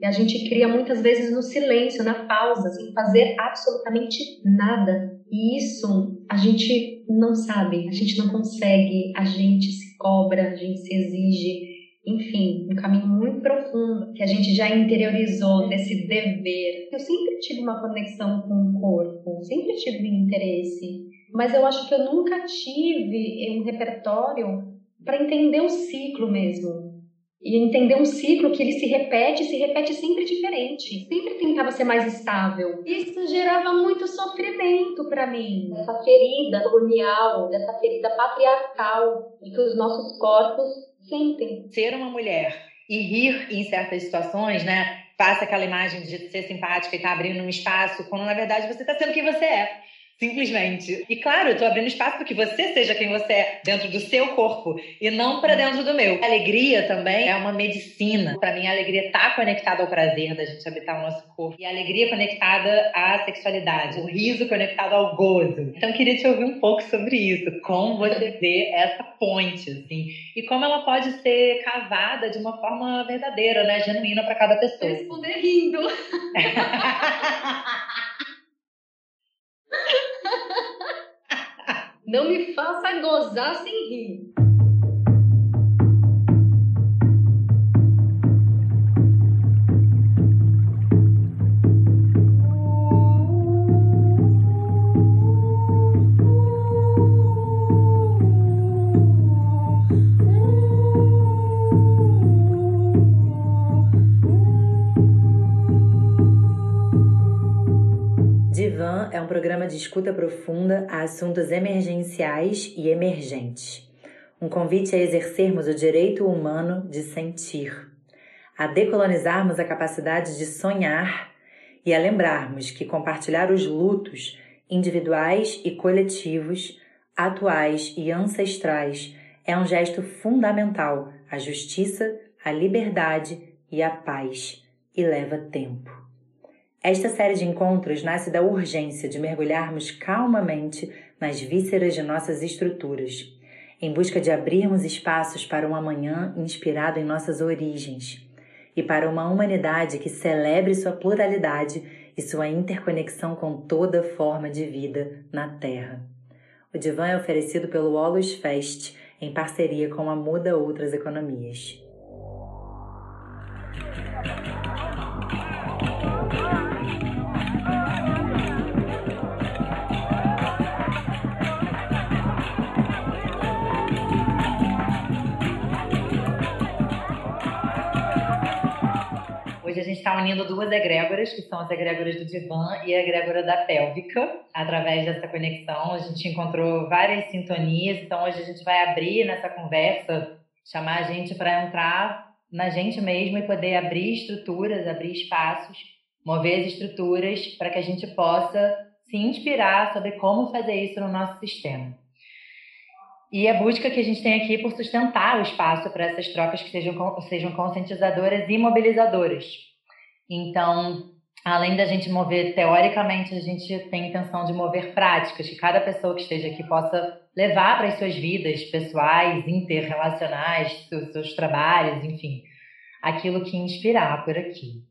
E a gente cria muitas vezes no silêncio, na pausa, sem fazer absolutamente nada. E isso a gente não sabe, a gente não consegue, a gente se cobra, a gente se exige. Enfim, um caminho muito profundo que a gente já interiorizou desse dever. Eu sempre tive uma conexão com o corpo, sempre tive interesse, mas eu acho que eu nunca tive um repertório para entender o ciclo mesmo e entender um ciclo que ele se repete, se repete sempre diferente. Sempre tentava ser mais estável. Isso gerava muito sofrimento para mim. Essa ferida colonial, dessa ferida patriarcal que os nossos corpos sentem. Ser uma mulher e rir em certas situações, né? Passa aquela imagem de ser simpática e estar tá abrindo um espaço, quando na verdade você está sendo quem você é. Simplesmente. E claro, eu tô abrindo espaço para que você seja quem você é dentro do seu corpo e não para dentro do meu. A alegria também é uma medicina. Para mim, a alegria tá conectada ao prazer da gente habitar o nosso corpo. E a alegria conectada à sexualidade. O riso conectado ao gozo. Então, eu queria te ouvir um pouco sobre isso. Como você vê essa ponte, assim. E como ela pode ser cavada de uma forma verdadeira, né? Genuína para cada pessoa. Responder rindo. Não me faça gozar sem rir. É um programa de escuta profunda a assuntos emergenciais e emergentes. Um convite a exercermos o direito humano de sentir, a decolonizarmos a capacidade de sonhar e a lembrarmos que compartilhar os lutos individuais e coletivos, atuais e ancestrais, é um gesto fundamental à justiça, à liberdade e à paz e leva tempo. Esta série de encontros nasce da urgência de mergulharmos calmamente nas vísceras de nossas estruturas, em busca de abrirmos espaços para um amanhã inspirado em nossas origens e para uma humanidade que celebre sua pluralidade e sua interconexão com toda forma de vida na Terra. O divã é oferecido pelo Olus Fest em parceria com a Muda Outras Economias. Hoje a gente está unindo duas egrégoras, que são as egrégoras do divã e a egrégora da pélvica. Através dessa conexão, a gente encontrou várias sintonias. Então, hoje a gente vai abrir nessa conversa, chamar a gente para entrar na gente mesmo e poder abrir estruturas, abrir espaços, mover as estruturas para que a gente possa se inspirar sobre como fazer isso no nosso sistema. E a busca que a gente tem aqui por sustentar o espaço para essas trocas que sejam, sejam conscientizadoras e mobilizadoras. Então, além da gente mover teoricamente, a gente tem intenção de mover práticas, que cada pessoa que esteja aqui possa levar para as suas vidas pessoais, interrelacionais, seus, seus trabalhos, enfim, aquilo que inspirar por aqui.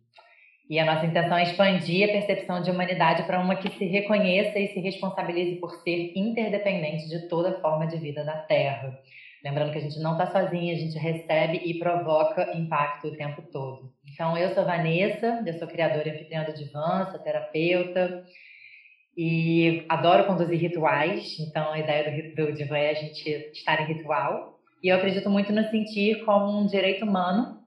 E a nossa intenção é expandir a percepção de humanidade para uma que se reconheça e se responsabilize por ser interdependente de toda forma de vida na Terra. Lembrando que a gente não está sozinha, a gente recebe e provoca impacto o tempo todo. Então, eu sou Vanessa, eu sou criadora e anfitriã do Divan, sou terapeuta e adoro conduzir rituais. Então, a ideia do, do é a gente estar em ritual. E eu acredito muito no sentir como um direito humano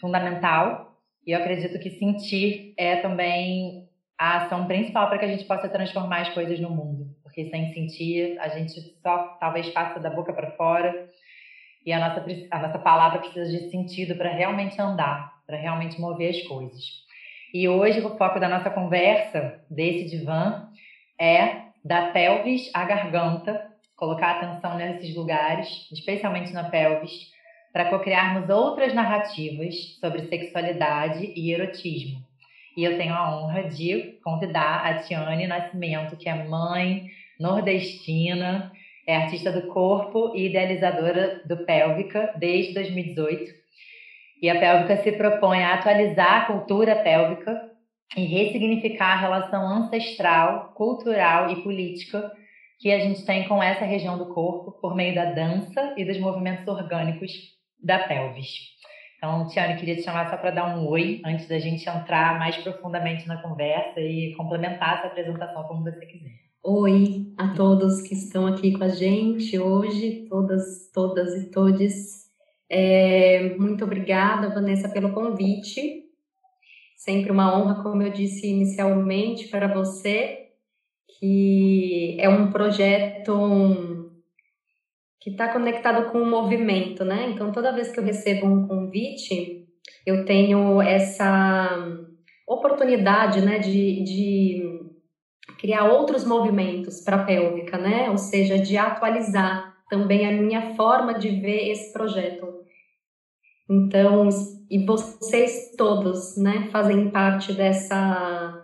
fundamental e eu acredito que sentir é também a ação principal para que a gente possa transformar as coisas no mundo. Porque sem sentir, a gente só talvez passa da boca para fora. E a nossa, a nossa palavra precisa de sentido para realmente andar, para realmente mover as coisas. E hoje o foco da nossa conversa, desse divã, é da pelvis à garganta, colocar atenção nesses lugares, especialmente na pelvis, para cocriarmos outras narrativas sobre sexualidade e erotismo. E eu tenho a honra de convidar a Tiane Nascimento, que é mãe nordestina, é artista do corpo e idealizadora do Pélvica desde 2018. E a pélvica se propõe a atualizar a cultura pélvica e ressignificar a relação ancestral, cultural e política que a gente tem com essa região do corpo por meio da dança e dos movimentos orgânicos da pelvis. Então, Tiane, queria te chamar só para dar um oi antes da gente entrar mais profundamente na conversa e complementar essa apresentação como você quiser. Oi a todos que estão aqui com a gente hoje, todas, todas e todes. É, muito obrigada, Vanessa, pelo convite. Sempre uma honra, como eu disse inicialmente, para você, que é um projeto que está conectado com o movimento, né? Então, toda vez que eu recebo um convite, eu tenho essa oportunidade, né, de, de criar outros movimentos para a pélvica, né? Ou seja, de atualizar também a minha forma de ver esse projeto. Então, e vocês todos, né, fazem parte dessa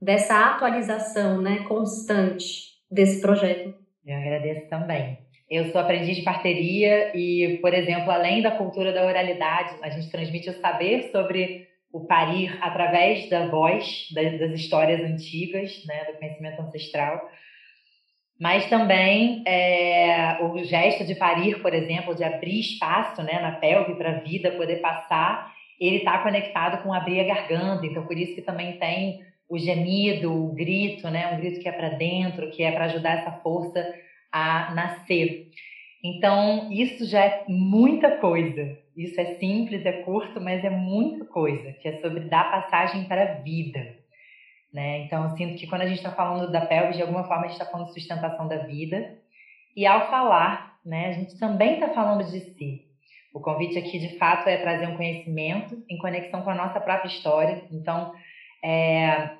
dessa atualização, né, constante desse projeto. Eu agradeço também. Eu sou aprendiz de parteria e, por exemplo, além da cultura da oralidade, a gente transmite o saber sobre o parir através da voz, das, histórias antigas, né, do conhecimento ancestral. Mas também é, o gesto de parir, por exemplo, de abrir espaço né, na pelve para a vida poder passar, ele está conectado com abrir a garganta. Então, por isso que também tem o gemido, o grito, né, um grito que é para dentro, que é para ajudar essa força a nascer. Então, isso já é muita coisa. Isso é simples, é curto, mas é muita coisa, que é sobre dar passagem para a vida. Né? Então, eu sinto que quando a gente está falando da pelvis, de alguma forma a gente está falando de sustentação da vida. E ao falar, né, a gente também está falando de si. O convite aqui, de fato, é trazer um conhecimento em conexão com a nossa própria história. Então, é,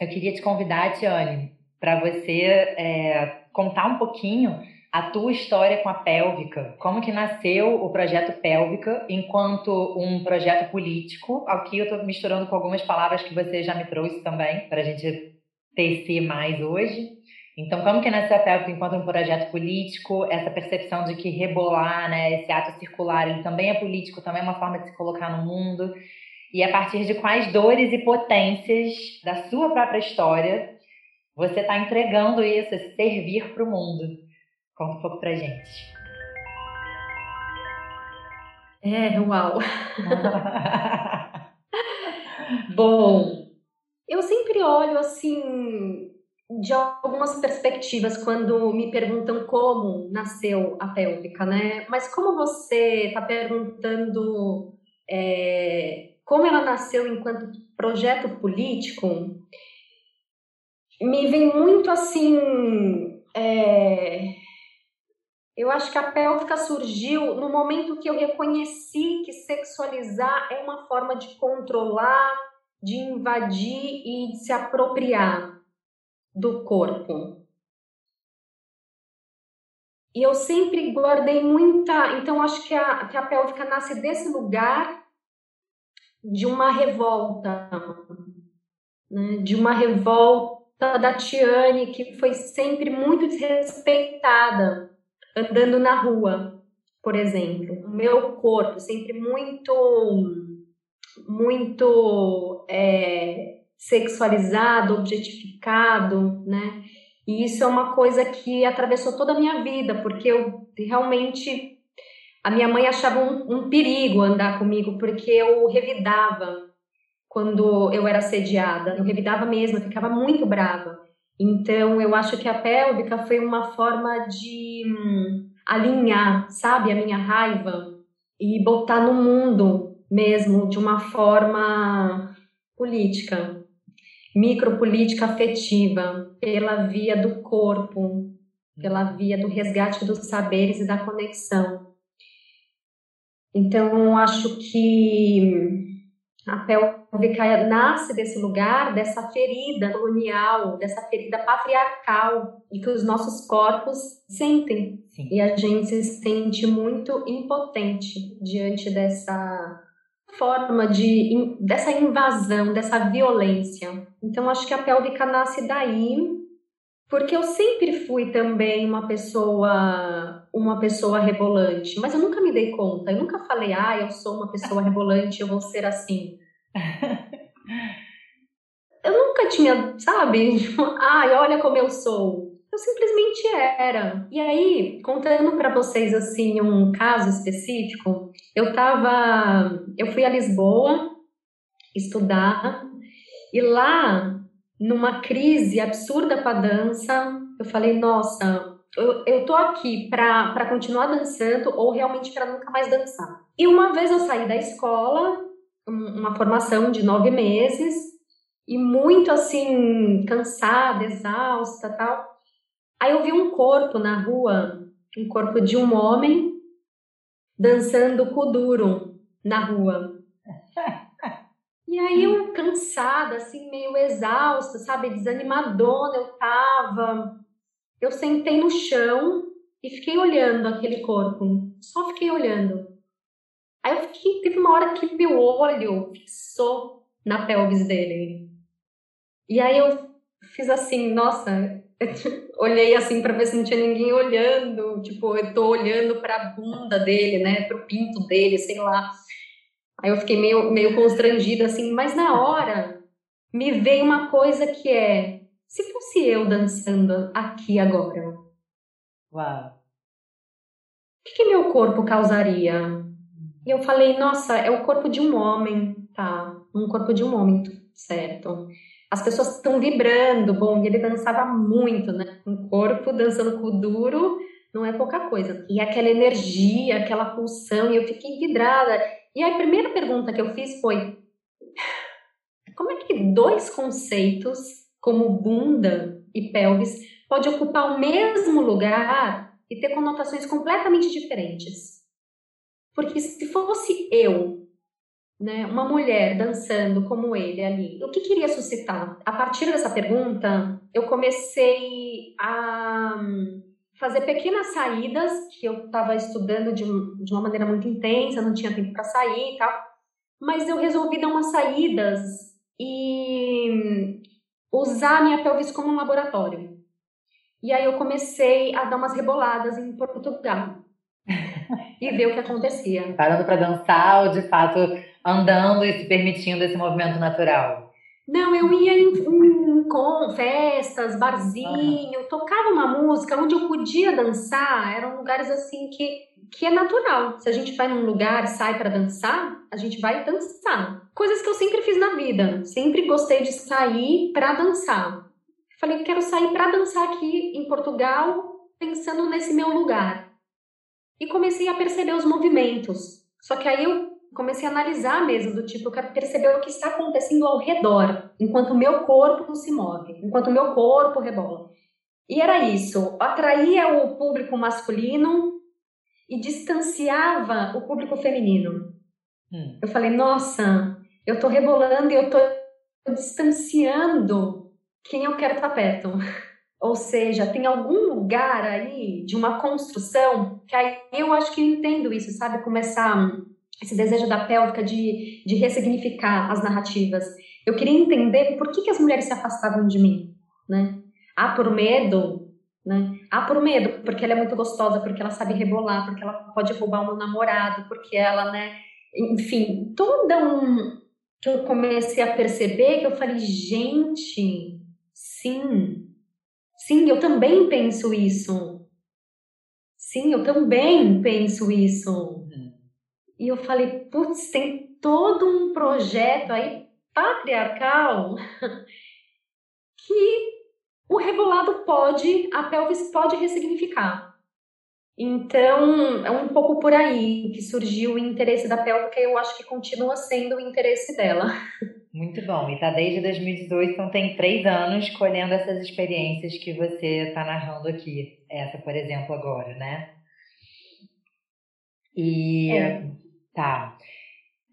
eu queria te convidar, Tiane, para você é, contar um pouquinho a tua história com a Pélvica. Como que nasceu o projeto Pélvica enquanto um projeto político? Aqui eu estou misturando com algumas palavras que você já me trouxe também, para a gente tecer mais hoje. Então, como que nasceu a Pélvica enquanto um projeto político? Essa percepção de que rebolar, né, esse ato circular, ele também é político, também é uma forma de se colocar no mundo. E a partir de quais dores e potências da sua própria história você está entregando isso, esse servir para o mundo. Conta um pouco para gente. É, uau! Bom, eu sempre olho assim de algumas perspectivas quando me perguntam como nasceu a pélvica, né? Mas como você está perguntando é, como ela nasceu enquanto projeto político, me vem muito assim. É... Eu acho que a pélvica surgiu no momento que eu reconheci que sexualizar é uma forma de controlar, de invadir e de se apropriar do corpo. E eu sempre guardei muita. Então, acho que a, que a pélvica nasce desse lugar de uma revolta, né? de uma revolta da Tiane, que foi sempre muito desrespeitada andando na rua, por exemplo. O meu corpo sempre muito, muito é, sexualizado, objetificado, né? E isso é uma coisa que atravessou toda a minha vida, porque eu realmente. A minha mãe achava um, um perigo andar comigo, porque eu revidava quando eu era assediada. Eu revidava mesmo, eu ficava muito brava. Então, eu acho que a pélvica foi uma forma de hum, alinhar, sabe, a minha raiva e botar no mundo mesmo de uma forma política, micropolítica afetiva, pela via do corpo, pela via do resgate dos saberes e da conexão. Então, acho que a pélvica nasce desse lugar, dessa ferida colonial, dessa ferida patriarcal e que os nossos corpos sentem. Sim. E a gente se sente muito impotente diante dessa forma de dessa invasão, dessa violência. Então acho que a pélvica nasce daí Porque eu sempre fui também uma pessoa, uma pessoa rebolante, mas eu nunca me dei conta. Eu nunca falei, ah, eu sou uma pessoa rebolante, eu vou ser assim. eu nunca tinha, sabe? Ai, olha como eu sou. Eu simplesmente era. E aí, contando para vocês assim um caso específico, eu tava, eu fui a Lisboa estudar e lá numa crise absurda com a dança, eu falei, nossa, eu, eu tô aqui para continuar dançando ou realmente para nunca mais dançar. E uma vez eu saí da escola, uma formação de nove meses, e muito assim, cansada, exausta tal. Aí eu vi um corpo na rua, um corpo de um homem dançando kuduro na rua. E aí eu cansada, assim, meio exausta, sabe, desanimadona eu tava. Eu sentei no chão e fiquei olhando aquele corpo. Só fiquei olhando. Aí eu fiquei, teve uma hora que meu olho fixou na pelvis dele. E aí eu fiz assim, nossa, olhei assim para ver se não tinha ninguém olhando, tipo, eu tô olhando para a bunda dele, né, pro pinto dele, sei lá. Aí eu fiquei meio meio constrangida assim, mas na hora me veio uma coisa que é, se fosse eu dançando aqui agora. Uau. O que, que meu corpo causaria? E eu falei, nossa, é o corpo de um homem, tá? Um corpo de um homem, certo? as pessoas estão vibrando, bom, e ele dançava muito, né? Um corpo dançando com o duro não é pouca coisa. E aquela energia, aquela pulsão, e eu fiquei vidrada. E a primeira pergunta que eu fiz foi: como é que dois conceitos, como bunda e pelvis, pode ocupar o mesmo lugar e ter conotações completamente diferentes? Porque se fosse eu né, uma mulher dançando como ele ali, o que queria suscitar? A partir dessa pergunta, eu comecei a fazer pequenas saídas, que eu estava estudando de, de, uma maneira muito intensa, não tinha tempo para sair e tal, mas eu resolvi dar umas saídas e hum, usar a minha pelvis como um laboratório. E aí eu comecei a dar umas reboladas em Portugal. e ver o que acontecia. Parando para dançar ou de fato andando e se permitindo esse movimento natural? Não, eu ia em, em com festas, barzinho, uhum. tocava uma música onde eu podia dançar, eram lugares assim que, que é natural. Se a gente vai num lugar, sai para dançar, a gente vai dançar. Coisas que eu sempre fiz na vida, sempre gostei de sair para dançar. Falei, quero sair para dançar aqui em Portugal, pensando nesse meu lugar. E comecei a perceber os movimentos. Só que aí eu comecei a analisar mesmo, do tipo, eu quero perceber o que está acontecendo ao redor, enquanto o meu corpo se move, enquanto o meu corpo rebola. E era isso, atraía o público masculino e distanciava o público feminino. Hum. Eu falei, nossa, eu tô rebolando e eu tô distanciando quem eu quero estar perto. Ou seja, tem algum lugar aí de uma construção que aí eu acho que eu entendo isso, sabe? Começar esse desejo da pélvica de, de ressignificar as narrativas. Eu queria entender por que, que as mulheres se afastavam de mim, né? Ah, por medo, né? Ah, por medo, porque ela é muito gostosa, porque ela sabe rebolar, porque ela pode roubar meu namorado, porque ela, né? Enfim, toda um que eu comecei a perceber que eu falei, gente, sim, sim, eu também penso isso. Sim, eu também penso isso. E eu falei, putz, tem todo um projeto aí patriarcal que o rebolado pode, a pelvis pode ressignificar. Então, é um pouco por aí que surgiu o interesse da pélvica e eu acho que continua sendo o interesse dela. Muito bom. E tá desde 2018, então tem três anos colhendo essas experiências que você está narrando aqui. Essa, por exemplo, agora, né? E é. Tá.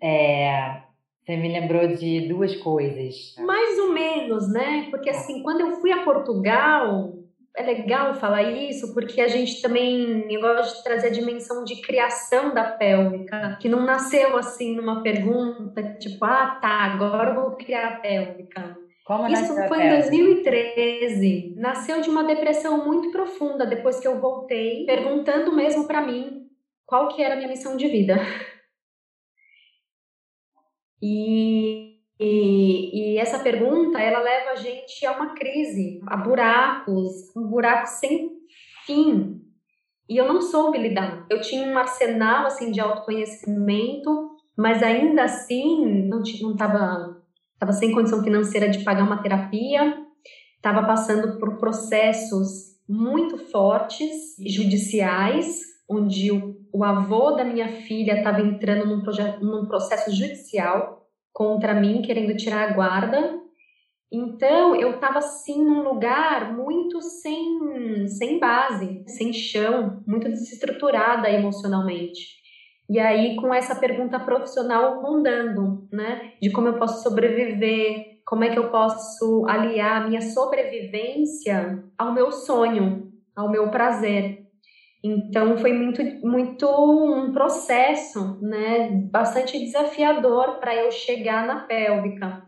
É, você me lembrou de duas coisas. Mais ou menos, né? Porque assim, quando eu fui a Portugal, é legal falar isso, porque a gente também gosta de trazer a dimensão de criação da pélvica, que não nasceu assim numa pergunta, tipo, ah, tá, agora eu vou criar a pélvica. Como Isso foi em 2013. Nasceu de uma depressão muito profunda depois que eu voltei, perguntando mesmo para mim qual que era a minha missão de vida. E, e, e, essa pergunta, ela leva a gente a uma crise, a buracos, um buraco sem fim. E eu não soube lidar. Eu tinha um arsenal assim de autoconhecimento, mas ainda assim não estava estava sem condição financeira de pagar uma terapia, estava passando por processos muito fortes judiciais, onde o, o avô da minha filha estava entrando num, num processo judicial contra mim, querendo tirar a guarda. Então, eu estava assim num lugar muito sem, sem base, sem chão, muito desestruturada emocionalmente. E aí, com essa pergunta profissional rondando, né? De como eu posso sobreviver, como é que eu posso aliar a minha sobrevivência ao meu sonho, ao meu prazer. Então, foi muito, muito um processo, né? Bastante desafiador para eu chegar na pélvica.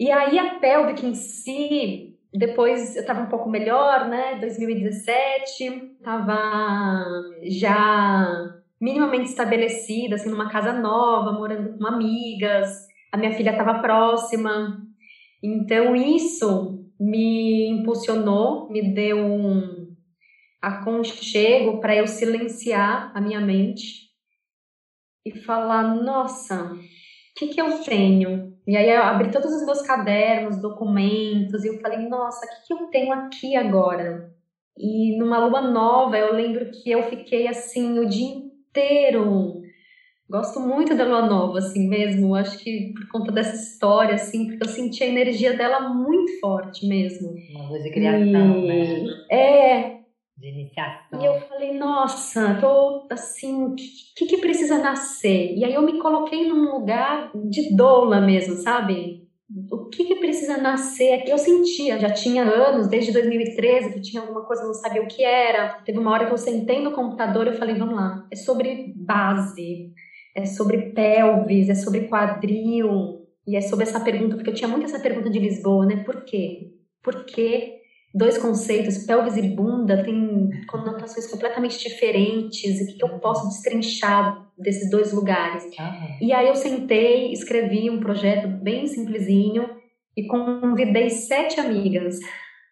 E aí, a pélvica em si, depois eu estava um pouco melhor, né? 2017, estava já minimamente estabelecida, assim, numa casa nova, morando com amigas, a minha filha estava próxima. Então, isso me impulsionou, me deu um aconchego para eu silenciar a minha mente e falar: nossa, o que, que eu tenho? E aí eu abri todos os meus cadernos, documentos, e eu falei: nossa, o que, que eu tenho aqui agora? E numa lua nova, eu lembro que eu fiquei assim o dia inteiro. Gosto muito da Lua Nova, assim mesmo. Acho que por conta dessa história, assim, porque eu senti a energia dela muito forte mesmo. Uma coisa de criação, e... né? É. De iniciação. E eu falei, nossa, tô assim, o que, que precisa nascer? E aí eu me coloquei num lugar de doula mesmo, sabe? o que, que precisa nascer? Eu sentia, já tinha anos, desde 2013, que tinha alguma coisa, não sabia o que era. Teve uma hora que eu sentei no computador e falei, vamos lá, é sobre base, é sobre pelvis, é sobre quadril, e é sobre essa pergunta, porque eu tinha muito essa pergunta de Lisboa, né? Por quê? Por que dois conceitos, pelvis e bunda, têm conotações completamente diferentes, e o que eu posso destrinchar desses dois lugares. Uhum. E aí eu sentei, escrevi um projeto bem simplesinho e convidei sete amigas.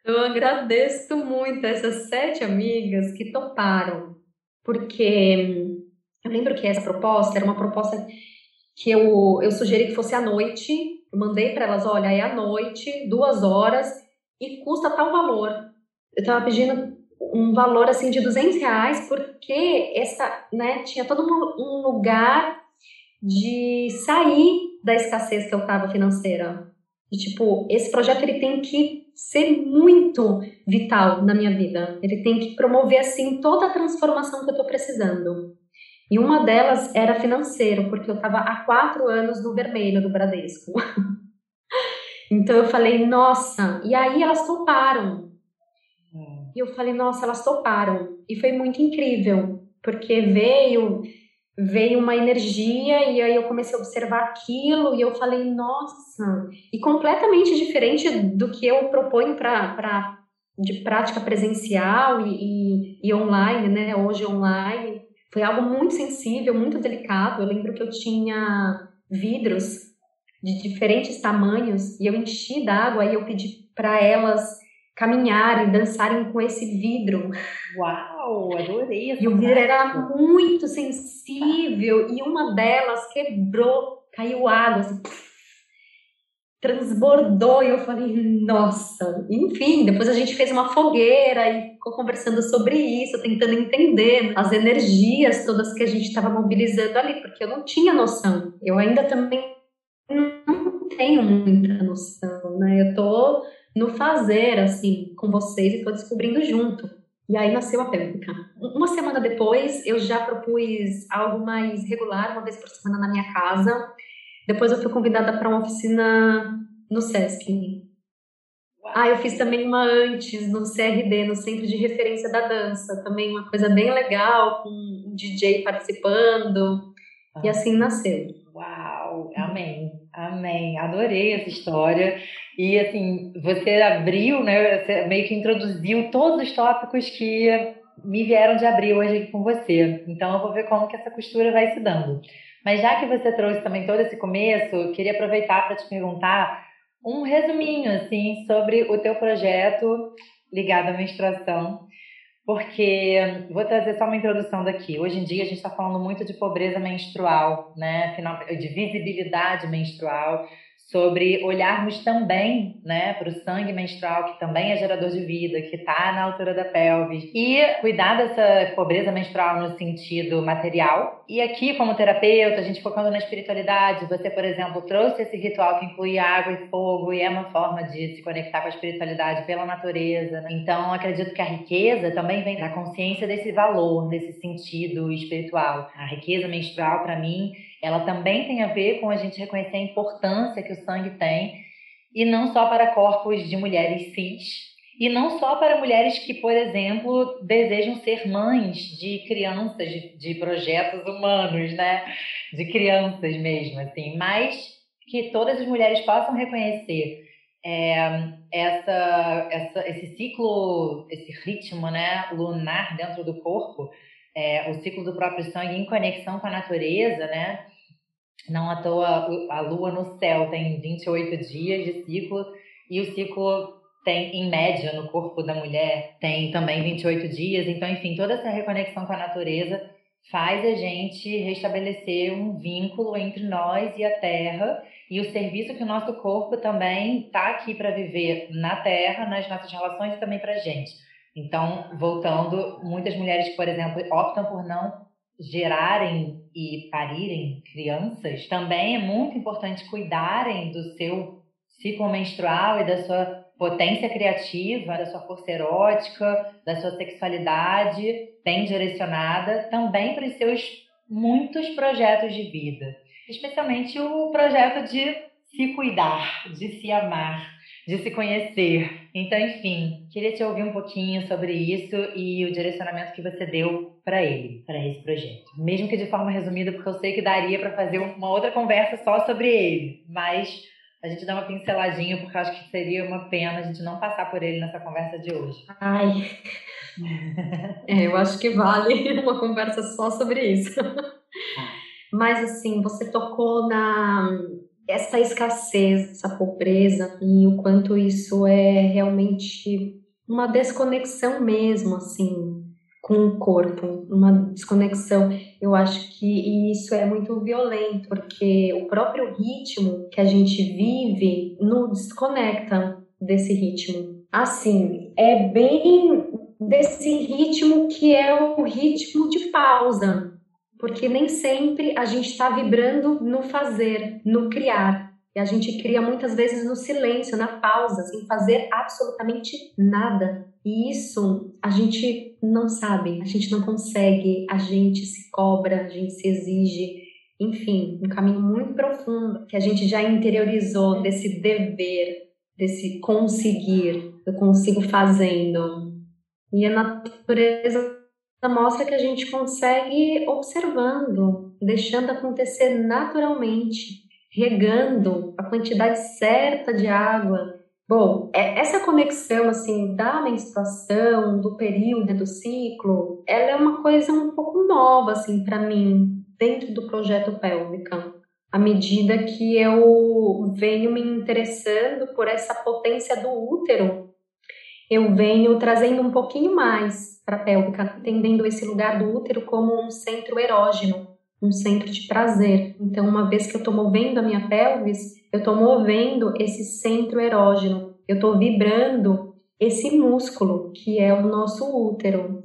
Eu agradeço muito essas sete amigas que toparam, porque eu lembro que essa proposta era uma proposta que eu, eu sugeri que fosse à noite. Eu mandei para elas: olha, é à noite, duas horas, e custa tal valor. Eu estava pedindo um valor assim de 200 reais porque essa, né, tinha todo um lugar de sair da escassez que eu estava financeira. E, tipo, esse projeto ele tem que ser muito vital na minha vida. Ele tem que promover assim toda a transformação que eu estou precisando. E uma delas era financeiro, porque eu estava há quatro anos no vermelho do Bradesco. então eu falei, nossa. E aí elas toparam. E eu falei, nossa, elas toparam. E foi muito incrível, porque veio veio uma energia e aí eu comecei a observar aquilo e eu falei, nossa, e completamente diferente do que eu proponho para de prática presencial e, e, e, online, né? Hoje online. Foi algo muito sensível, muito delicado. Eu lembro que eu tinha vidros de diferentes tamanhos e eu enchi d'água e eu pedi para elas caminharem, dançarem com esse vidro. Uau, adorei! E o vidro era muito sensível e uma delas quebrou, caiu água, assim, transbordou e eu falei, nossa! Enfim, depois a gente fez uma fogueira e ficou conversando sobre isso, tentando entender as energias todas que a gente estava mobilizando ali, porque eu não tinha noção. Eu ainda também tenho muita noção, né? Eu tô no fazer, assim, com vocês e tô descobrindo junto. E aí nasceu a pélvica. Uma semana depois, eu já propus algo mais regular, uma vez por semana na minha casa. Depois eu fui convidada para uma oficina no SESC. Ah, eu fiz também uma antes no CRD, no Centro de Referência da Dança. Também uma coisa bem legal, com um DJ participando. Ah. E assim nasceu. Uau, amém. Amém. Adorei essa história. E assim, você abriu, né? Você meio que introduziu todos os tópicos que me vieram de abrir hoje aqui com você. Então eu vou ver como que essa costura vai se dando. Mas já que você trouxe também todo esse começo, eu queria aproveitar para te perguntar um resuminho assim sobre o teu projeto ligado à menstruação, porque vou trazer só uma introdução daqui. Hoje em dia a gente está falando muito de pobreza menstrual, né? De visibilidade menstrual sobre olharmos também né, para o sangue menstrual, que também é gerador de vida, que está na altura da pelvis, e cuidar dessa pobreza menstrual no sentido material. E aqui, como terapeuta, a gente focando na espiritualidade, você, por exemplo, trouxe esse ritual que inclui água e fogo, e é uma forma de se conectar com a espiritualidade pela natureza. Então, acredito que a riqueza também vem da consciência desse valor, desse sentido espiritual. A riqueza menstrual, para mim, ela também tem a ver com a gente reconhecer a importância que o sangue tem, e não só para corpos de mulheres cis, e não só para mulheres que, por exemplo, desejam ser mães de crianças, de, de projetos humanos, né? De crianças mesmo, assim, mas que todas as mulheres possam reconhecer é, essa, essa, esse ciclo, esse ritmo né, lunar dentro do corpo, é, o ciclo do próprio sangue em conexão com a natureza, né? Não à toa a lua no céu tem 28 dias de ciclo e o ciclo tem, em média, no corpo da mulher, tem também 28 dias. Então, enfim, toda essa reconexão com a natureza faz a gente restabelecer um vínculo entre nós e a terra e o serviço que o nosso corpo também está aqui para viver na terra, nas nossas relações e também para a gente. Então, voltando, muitas mulheres, por exemplo, optam por não gerarem e parirem crianças, também é muito importante cuidarem do seu ciclo menstrual e da sua potência criativa, da sua força erótica, da sua sexualidade bem direcionada, também para os seus muitos projetos de vida, especialmente o projeto de se cuidar, de se amar, de se conhecer. Então, enfim, queria te ouvir um pouquinho sobre isso e o direcionamento que você deu para ele, para esse projeto. Mesmo que de forma resumida, porque eu sei que daria para fazer uma outra conversa só sobre ele, mas a gente dá uma pinceladinha, porque eu acho que seria uma pena a gente não passar por ele nessa conversa de hoje. Ai. é, eu acho que vale uma conversa só sobre isso. Mas assim, você tocou na essa escassez, essa pobreza e o quanto isso é realmente uma desconexão mesmo, assim, com o corpo, uma desconexão. Eu acho que isso é muito violento, porque o próprio ritmo que a gente vive nos desconecta desse ritmo. Assim, é bem desse ritmo que é o ritmo de pausa, porque nem sempre a gente está vibrando no fazer, no criar. E a gente cria muitas vezes no silêncio, na pausa, sem fazer absolutamente nada. E isso a gente não sabe, a gente não consegue, a gente se cobra, a gente se exige. Enfim, um caminho muito profundo que a gente já interiorizou desse dever, desse conseguir, eu consigo fazendo. E a natureza mostra que a gente consegue observando, deixando acontecer naturalmente, regando a quantidade certa de água. Bom, é, essa conexão assim da menstruação, do período, do ciclo, ela é uma coisa um pouco nova assim para mim dentro do projeto Pélvica. À medida que eu venho me interessando por essa potência do útero, eu venho trazendo um pouquinho mais para a pélvica, entendendo esse lugar do útero como um centro erógeno, um centro de prazer. Então, uma vez que eu estou movendo a minha pelvis, eu estou movendo esse centro erógeno, eu estou vibrando esse músculo que é o nosso útero.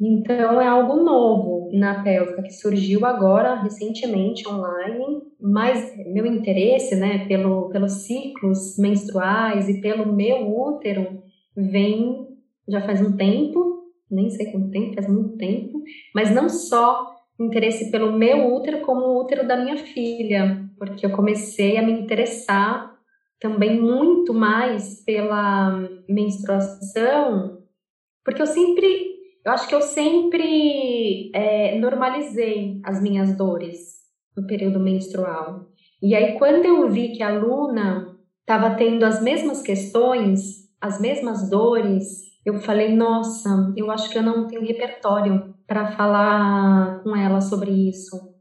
Então, é algo novo na pélvica que surgiu agora, recentemente, online, mas meu interesse, né, pelo, pelos ciclos menstruais e pelo meu útero vem já faz um tempo, nem sei quanto tempo, faz muito tempo, mas não só interesse pelo meu útero, como o útero da minha filha, porque eu comecei a me interessar também muito mais pela menstruação, porque eu sempre, eu acho que eu sempre é, normalizei as minhas dores no período menstrual. E aí, quando eu vi que a Luna estava tendo as mesmas questões, as mesmas dores, eu falei: nossa, eu acho que eu não tenho repertório para falar com ela sobre isso.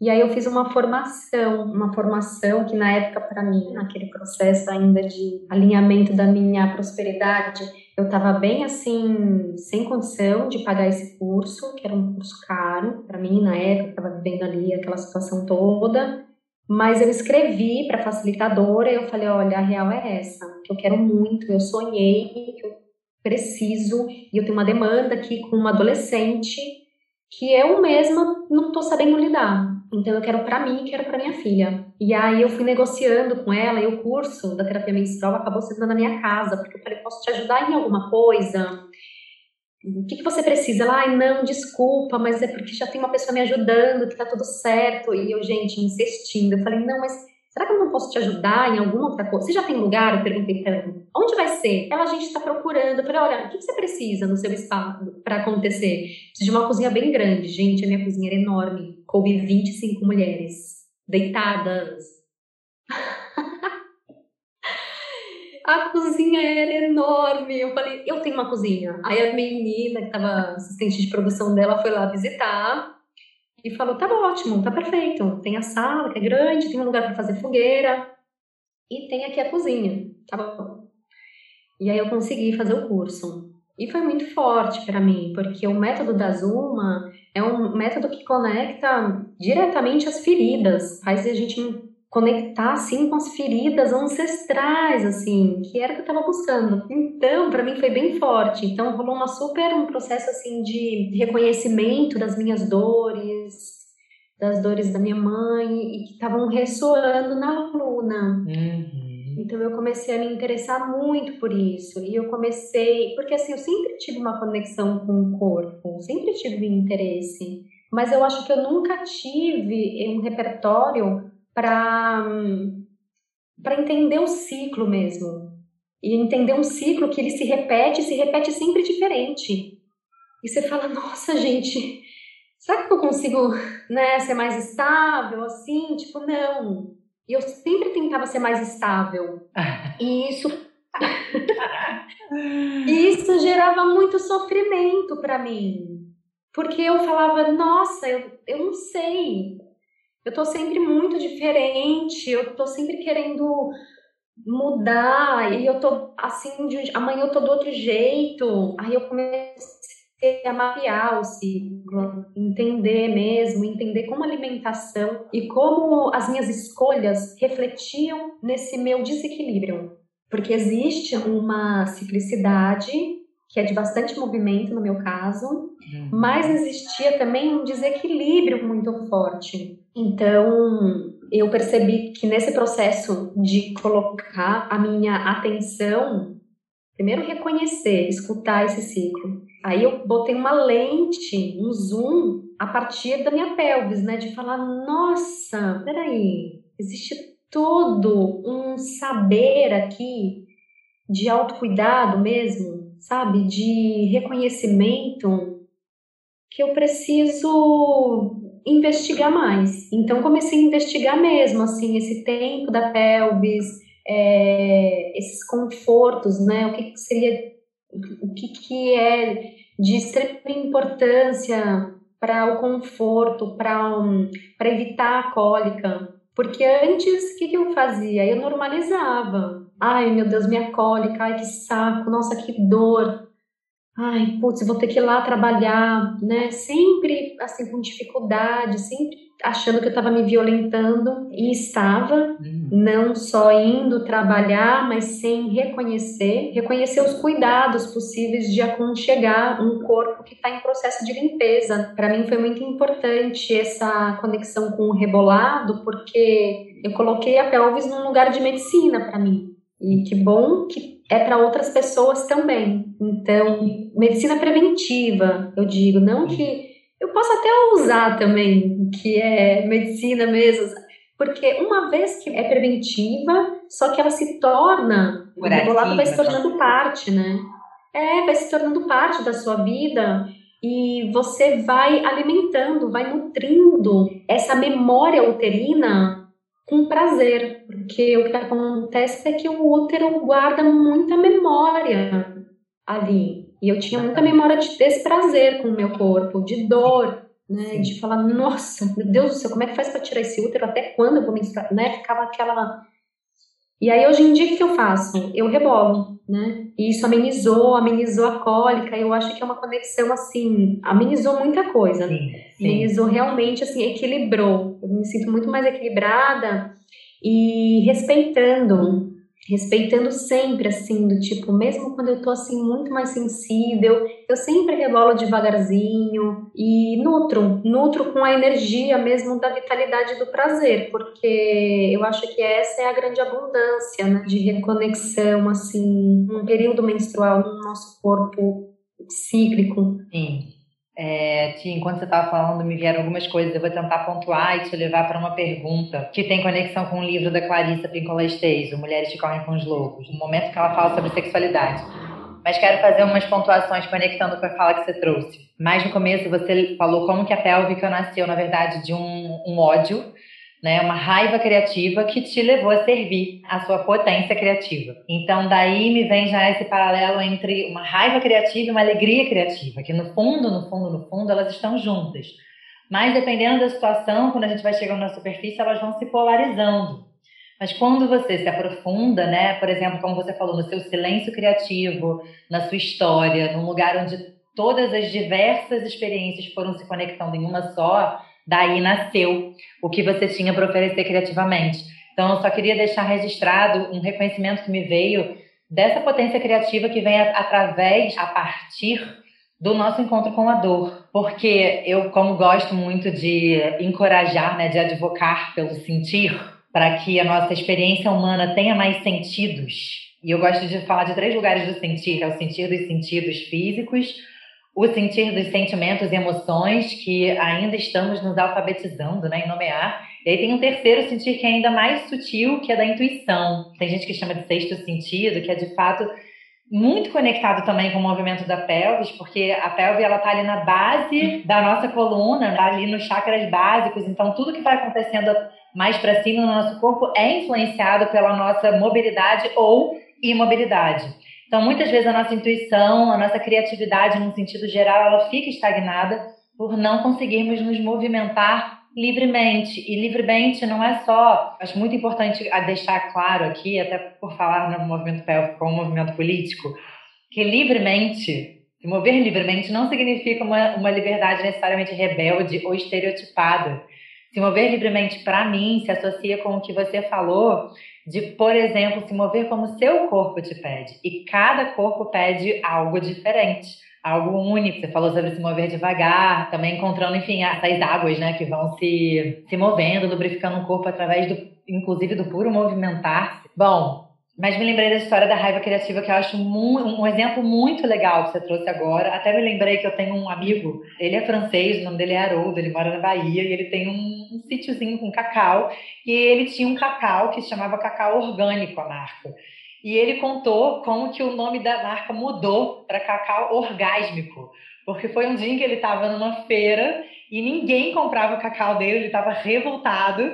E aí eu fiz uma formação, uma formação que na época para mim, naquele processo ainda de alinhamento da minha prosperidade, eu estava bem assim, sem condição de pagar esse curso, que era um curso caro para mim na época, estava vivendo ali aquela situação toda. Mas eu escrevi para facilitadora e eu falei, olha, a real é essa, que eu quero muito, eu sonhei, eu preciso, e eu tenho uma demanda aqui com uma adolescente que eu mesma não estou sabendo lidar. Então eu quero para mim, quero para minha filha. E aí eu fui negociando com ela e o curso da terapia menstrual acabou sendo na minha casa, porque eu falei, posso te ajudar em alguma coisa? O que, que você precisa? Ela, ai, não, desculpa, mas é porque já tem uma pessoa me ajudando, que tá tudo certo. E eu, gente, insistindo. Eu falei, não, mas será que eu não posso te ajudar em alguma outra coisa? Você já tem lugar? Eu perguntei pra ela, onde vai ser? Ela, a gente tá procurando. Eu falei, olha, o que, que você precisa no seu espaço para acontecer? Preciso de uma cozinha bem grande. Gente, a minha cozinha era enorme. Coube 25 mulheres deitadas, a cozinha era enorme. Eu falei, eu tenho uma cozinha. Aí a menina, que estava assistente de produção dela, foi lá visitar e falou: tá ótimo, tá perfeito. Tem a sala, que é grande, tem um lugar para fazer fogueira e tem aqui a cozinha. Tá bom. E aí eu consegui fazer o curso. E foi muito forte para mim, porque o método da Zuma é um método que conecta diretamente as feridas, faz a gente conectar assim com as feridas ancestrais assim que era o que eu estava buscando. Então para mim foi bem forte. Então rolou uma super um processo assim de reconhecimento das minhas dores das dores da minha mãe e que estavam ressoando na Luna uhum. então eu comecei a me interessar muito por isso. E eu comecei porque assim eu sempre tive uma conexão com o corpo sempre tive interesse. Mas eu acho que eu nunca tive um repertório para entender o ciclo mesmo. E entender um ciclo que ele se repete, se repete sempre diferente. E você fala, nossa, gente, será que eu consigo né, ser mais estável assim? Tipo, não. E eu sempre tentava ser mais estável. E isso. e isso gerava muito sofrimento para mim. Porque eu falava, nossa, eu, eu não sei eu tô sempre muito diferente, eu tô sempre querendo mudar, e eu tô assim, de, amanhã eu tô do outro jeito. Aí eu comecei a mapear o ciclo, entender mesmo, entender como alimentação e como as minhas escolhas refletiam nesse meu desequilíbrio. Porque existe uma ciclicidade que é de bastante movimento no meu caso, uhum. mas existia também um desequilíbrio muito forte. Então, eu percebi que nesse processo de colocar a minha atenção, primeiro reconhecer, escutar esse ciclo. Aí eu botei uma lente, um zoom a partir da minha pelvis, né, de falar, nossa, peraí, existe todo um saber aqui de autocuidado mesmo, sabe, de reconhecimento que eu preciso investigar mais. Então comecei a investigar mesmo, assim, esse tempo da pelvis, é, esses confortos, né? O que, que seria, o que, que é de extrema importância para o conforto, para um, evitar a cólica. Porque antes, o que, que eu fazia? Eu normalizava. Ai, meu Deus, minha cólica, ai, que saco, nossa, que dor. Ai, putz, vou ter que ir lá trabalhar, né? Sempre, assim, com dificuldade, sempre achando que eu estava me violentando. E estava, uhum. não só indo trabalhar, mas sem reconhecer, reconhecer os cuidados possíveis de aconchegar um corpo que está em processo de limpeza. Para mim foi muito importante essa conexão com o rebolado, porque eu coloquei a pelvis num lugar de medicina para mim. E que bom que é para outras pessoas também. Então, medicina preventiva, eu digo, não que eu posso até usar também, que é medicina mesmo, porque uma vez que é preventiva, só que ela se torna, o rebolado vai se tornando parte, né? É, vai se tornando parte da sua vida e você vai alimentando, vai nutrindo essa memória uterina com prazer, porque o que acontece é que o útero guarda muita memória ali. E eu tinha muita memória de desprazer com o meu corpo, de dor, né? De falar, nossa, meu Deus do céu, como é que faz para tirar esse útero? Até quando eu vou menstruar? Né? Ficava aquela. E aí, hoje em dia, o que eu faço? Eu rebolo, né? E isso amenizou, amenizou a cólica. Eu acho que é uma conexão, assim, amenizou muita coisa. Sim, sim. Amenizou realmente, assim, equilibrou. Eu me sinto muito mais equilibrada e respeitando respeitando sempre, assim, do tipo, mesmo quando eu tô, assim, muito mais sensível, eu sempre rebolo devagarzinho e nutro, nutro com a energia mesmo da vitalidade do prazer, porque eu acho que essa é a grande abundância, né, de reconexão, assim, um período menstrual no nosso corpo cíclico. Sim. É, enquanto você estava falando, me vieram algumas coisas. Eu vou tentar pontuar e te levar para uma pergunta que tem conexão com o livro da Clarissa Pinkola Esteso, Mulheres que Correm com os Loucos, no momento que ela fala sobre sexualidade. Mas quero fazer umas pontuações conectando com a fala que você trouxe. Mais no começo, você falou como que a pélvica nasceu, na verdade, de um, um ódio né? Uma raiva criativa que te levou a servir a sua potência criativa. Então, daí me vem já esse paralelo entre uma raiva criativa e uma alegria criativa, que no fundo, no fundo, no fundo, elas estão juntas. Mas dependendo da situação, quando a gente vai chegando na superfície, elas vão se polarizando. Mas quando você se aprofunda, né, por exemplo, como você falou, no seu silêncio criativo, na sua história, num lugar onde todas as diversas experiências foram se conectando em uma só, daí nasceu o que você tinha para oferecer criativamente. Então, eu só queria deixar registrado um reconhecimento que me veio dessa potência criativa que vem através, a partir do nosso encontro com a dor. Porque eu, como gosto muito de encorajar, né, de advocar pelo sentir, para que a nossa experiência humana tenha mais sentidos. E eu gosto de falar de três lugares do sentir, é o sentir dos sentidos físicos, o sentir dos sentimentos e emoções que ainda estamos nos alfabetizando, né, em nomear. E aí tem um terceiro sentir que é ainda mais sutil, que é da intuição. Tem gente que chama de sexto sentido, que é de fato muito conectado também com o movimento da pelvis, porque a pelve ela tá ali na base da nossa coluna, tá ali nos chakras básicos, então tudo que vai acontecendo mais para cima no nosso corpo é influenciado pela nossa mobilidade ou imobilidade. Então, muitas vezes a nossa intuição, a nossa criatividade, num sentido geral, ela fica estagnada por não conseguirmos nos movimentar livremente. E livremente não é só, acho muito importante deixar claro aqui, até por falar no movimento pélvico como movimento político, que livremente, se mover livremente não significa uma, uma liberdade necessariamente rebelde ou estereotipada. Se mover livremente, para mim, se associa com o que você falou de, por exemplo, se mover como seu corpo te pede. E cada corpo pede algo diferente, algo único. Você falou sobre se mover devagar, também encontrando, enfim, essas águas, né, que vão se, se movendo, lubrificando o corpo através do, inclusive, do puro movimentar-se. Bom, mas me lembrei da história da raiva criativa, que eu acho um exemplo muito legal que você trouxe agora. Até me lembrei que eu tenho um amigo, ele é francês, o nome dele é Haroldo, ele mora na Bahia, e ele tem um, um sítiozinho com cacau, e ele tinha um cacau que se chamava Cacau Orgânico, a marca. E ele contou como que o nome da marca mudou para Cacau Orgásmico, porque foi um dia em que ele estava numa feira e ninguém comprava o cacau dele, ele estava revoltado,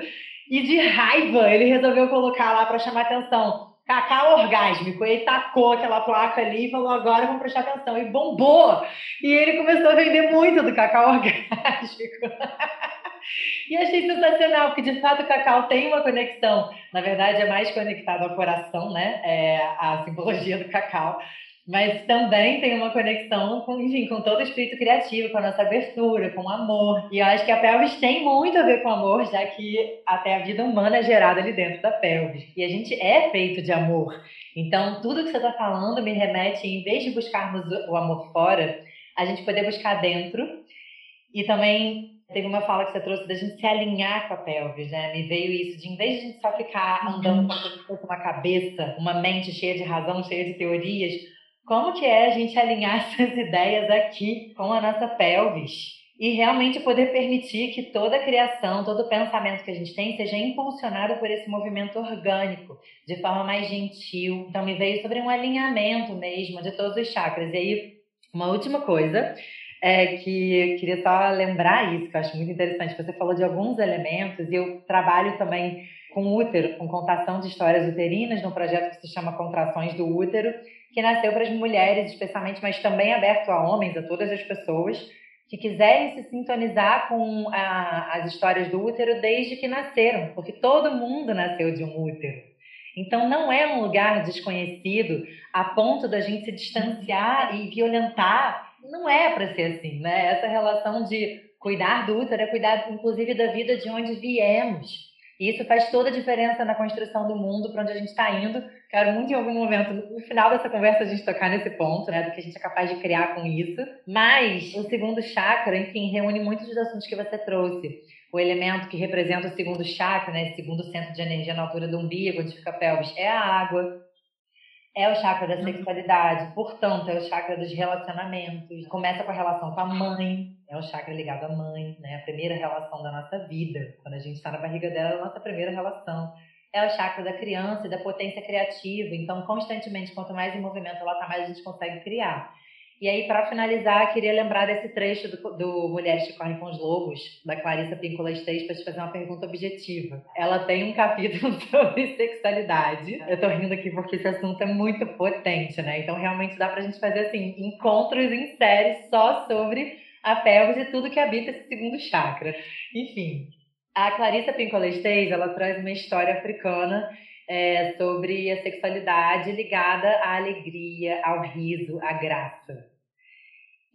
e de raiva ele resolveu colocar lá para chamar atenção cacau orgásmico. Ele tacou aquela placa ali e falou: agora vamos prestar atenção. E bombou! E ele começou a vender muito do cacau orgásmico. e achei sensacional, porque de fato o cacau tem uma conexão. Na verdade, é mais conectado ao coração, né? É a simbologia do cacau mas também tem uma conexão com, enfim, com todo o espírito criativo, com a nossa abertura, com o amor. E eu acho que a pelvis tem muito a ver com amor, já que até a vida humana é gerada ali dentro da pelvis. E a gente é feito de amor. Então, tudo que você está falando me remete, em vez de buscarmos o amor fora, a gente poder buscar dentro. E também teve uma fala que você trouxe da gente se alinhar com a pelvis, né? Me veio isso de, em vez de a gente só ficar andando com uma cabeça, uma mente cheia de razão, cheia de teorias, como que é a gente alinhar essas ideias aqui com a nossa pelvis? E realmente poder permitir que toda a criação, todo o pensamento que a gente tem seja impulsionado por esse movimento orgânico, de forma mais gentil. Então, me veio sobre um alinhamento mesmo de todos os chakras. E aí, uma última coisa é que queria só lembrar isso, que eu acho muito interessante. Você falou de alguns elementos, e eu trabalho também com útero, com contação de histórias uterinas, num projeto que se chama Contrações do Útero, que nasceu para as mulheres, especialmente, mas também aberto a homens, a todas as pessoas que quiserem se sintonizar com a, as histórias do útero desde que nasceram, porque todo mundo nasceu de um útero. Então não é um lugar desconhecido a ponto da gente se distanciar e violentar. Não é para ser assim, né? Essa relação de cuidar do útero é cuidar, inclusive, da vida de onde viemos. Isso faz toda a diferença na construção do mundo para onde a gente está indo. Quero muito em algum momento, no final dessa conversa, a gente tocar nesse ponto, né, do que a gente é capaz de criar com isso. Mas o segundo chakra, enfim, reúne muitos dos assuntos que você trouxe. O elemento que representa o segundo chakra, né, segundo centro de energia na altura do umbigo, onde fica a pelvis, é a água é o chakra da uhum. sexualidade, portanto, é o chakra dos relacionamentos. Começa com a relação com a mãe, é o chakra ligado à mãe, né? A primeira relação da nossa vida. Quando a gente está na barriga dela, é a nossa primeira relação. É o chakra da criança e da potência criativa. Então, constantemente, quanto mais em movimento ela está, mais a gente consegue criar. E aí, para finalizar, queria lembrar desse trecho do, do, Mulheres que Correm com os Lobos, da Clarissa Píncola Esteves, para te fazer uma pergunta objetiva. Ela tem um capítulo sobre sexualidade. Eu tô rindo aqui porque esse assunto é muito potente, né? Então, realmente dá pra gente fazer, assim, encontros em séries só sobre a pelvis e tudo que habita esse segundo chakra. Enfim, a Clarissa Píncola Esteves, ela traz uma história africana é, sobre a sexualidade ligada à alegria, ao riso, à graça.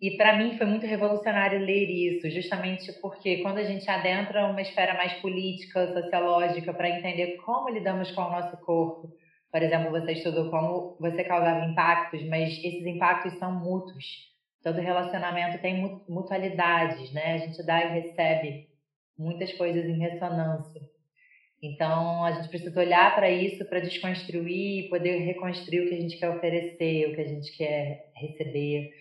E para mim foi muito revolucionário ler isso, justamente porque quando a gente adentra uma esfera mais política, sociológica, para entender como lidamos com o nosso corpo, por exemplo, você estudou como você causava impactos, mas esses impactos são mútuos. Todo relacionamento tem mutualidades, né? A gente dá e recebe muitas coisas em ressonância. Então, a gente precisa olhar para isso para desconstruir e poder reconstruir o que a gente quer oferecer, o que a gente quer receber.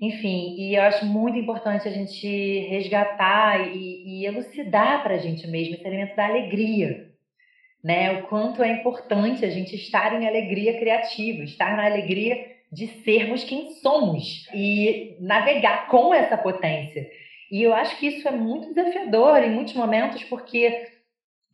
Enfim, e eu acho muito importante a gente resgatar e, e elucidar para a gente mesmo esse elemento da alegria. Né? O quanto é importante a gente estar em alegria criativa, estar na alegria de sermos quem somos e navegar com essa potência. E eu acho que isso é muito desafiador em muitos momentos, porque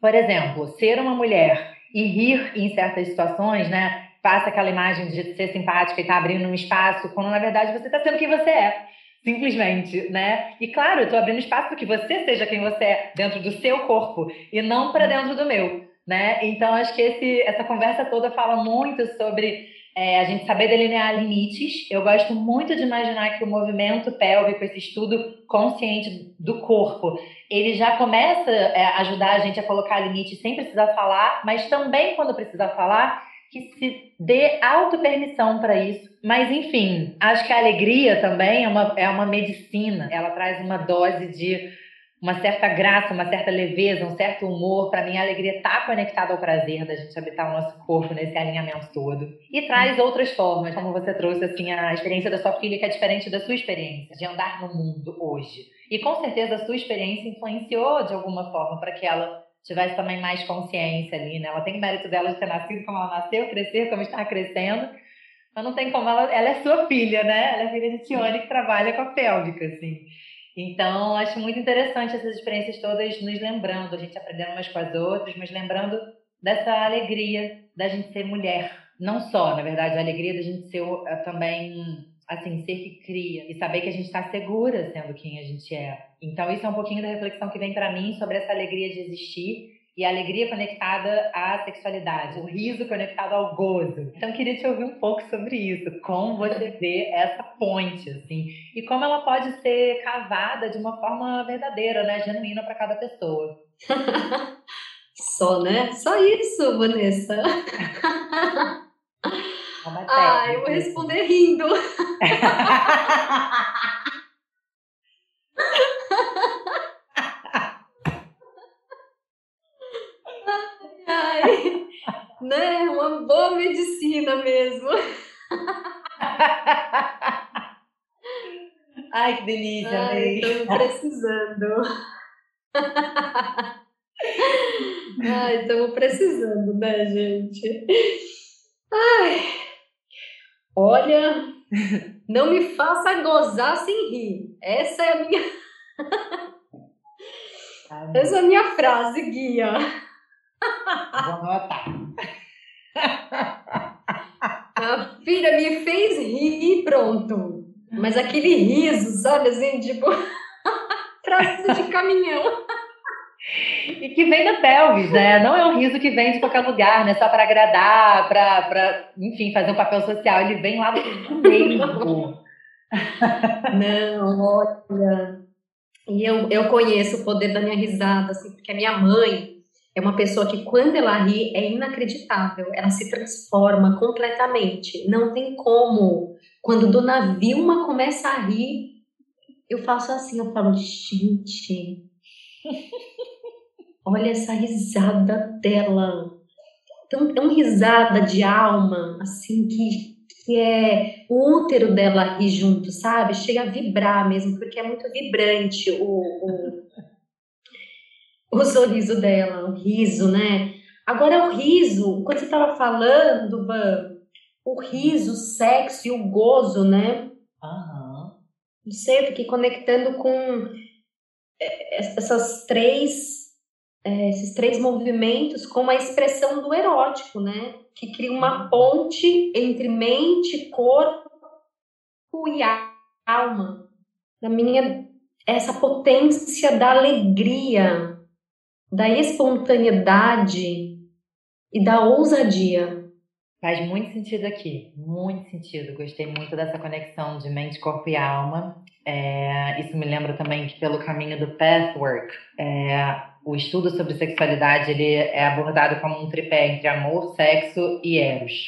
por exemplo, ser uma mulher e rir em certas situações, né? Passa aquela imagem de ser simpática e estar tá abrindo um espaço, quando na verdade você está sendo quem você é. Simplesmente, né? E claro, eu estou abrindo espaço para que você seja quem você é dentro do seu corpo e não para dentro do meu, né? Então acho que esse, essa conversa toda fala muito sobre é, a gente saber delinear limites. Eu gosto muito de imaginar que o movimento pélvico, esse estudo consciente do corpo, ele já começa é, a ajudar a gente a colocar limite sem precisar falar, mas também quando precisar falar, que se dê auto-permissão para isso. Mas, enfim, acho que a alegria também é uma, é uma medicina. Ela traz uma dose de uma certa graça, uma certa leveza, um certo humor. Para mim, a alegria está conectada ao prazer da gente habitar o nosso corpo nesse alinhamento todo. E traz outras formas, como você trouxe assim a experiência da sua filha, que é diferente da sua experiência de andar no mundo hoje. E com certeza a sua experiência influenciou de alguma forma para que ela tivesse também mais consciência ali, né? Ela tem mérito dela de ter nascido como ela nasceu, crescer como está crescendo. Mas não tem como ela, ela é sua filha, né? Ela é filha de Tione que trabalha com a pélvica, assim. Então, acho muito interessante essas experiências todas nos lembrando, a gente aprendendo umas com as outras, mas lembrando dessa alegria da gente ser mulher. Não só, na verdade, a alegria da gente ser eh, também, assim, ser que cria e saber que a gente está segura sendo quem a gente é. Então, isso é um pouquinho da reflexão que vem para mim sobre essa alegria de existir e a alegria conectada à sexualidade, o riso conectado ao gozo. Então, queria te ouvir um pouco sobre isso, como você vê essa ponte, assim, e como ela pode ser cavada de uma forma verdadeira, né, genuína para cada pessoa. Só, né? Só isso, Vanessa. ah, eu vou responder rindo. Ai, né? Uma boa medicina mesmo. Ai, que delícia, Ai, estamos precisando. Ai, estamos precisando, né, gente? Ai, olha, não me faça gozar sem rir. Essa é a minha. Essa é a minha frase, guia. Vou anotar. A filha me fez rir e pronto. Mas aquele riso, sabe assim, tipo, traço de caminhão. E que vem da pelvis, né? Não é um riso que vem de qualquer lugar, né? Só para agradar, para, enfim, fazer um papel social. Ele vem lá do meio. Não, olha. E eu, eu conheço o poder da minha risada, assim, porque a minha mãe é uma pessoa que, quando ela ri, é inacreditável. Ela se transforma completamente. Não tem como. Quando Dona Vilma começa a rir, eu faço assim, eu falo, gente, olha essa risada dela. Então, é uma risada de alma, assim, que que é o útero dela rir junto, sabe? Chega a vibrar mesmo, porque é muito vibrante o, o, o sorriso dela, o riso, né? Agora, o riso, quando você estava falando, Van, o riso, o sexo e o gozo, né? Uhum. Não sei, eu fiquei conectando com é, essas três, é, esses três movimentos com a expressão do erótico, né? que cria uma ponte entre mente, corpo e alma. Na minha essa potência da alegria, da espontaneidade e da ousadia. Faz muito sentido aqui, muito sentido. Gostei muito dessa conexão de mente, corpo e alma. É, isso me lembra também que pelo caminho do Pathwork, é, o estudo sobre sexualidade ele é abordado como um tripé entre amor, sexo e eros.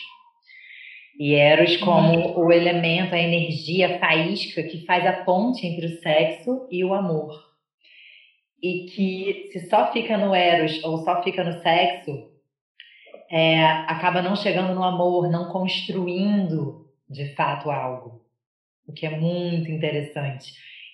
E eros como o elemento, a energia, a faísca que faz a ponte entre o sexo e o amor. E que se só fica no eros ou só fica no sexo, é, acaba não chegando no amor, não construindo de fato algo. O que é muito interessante.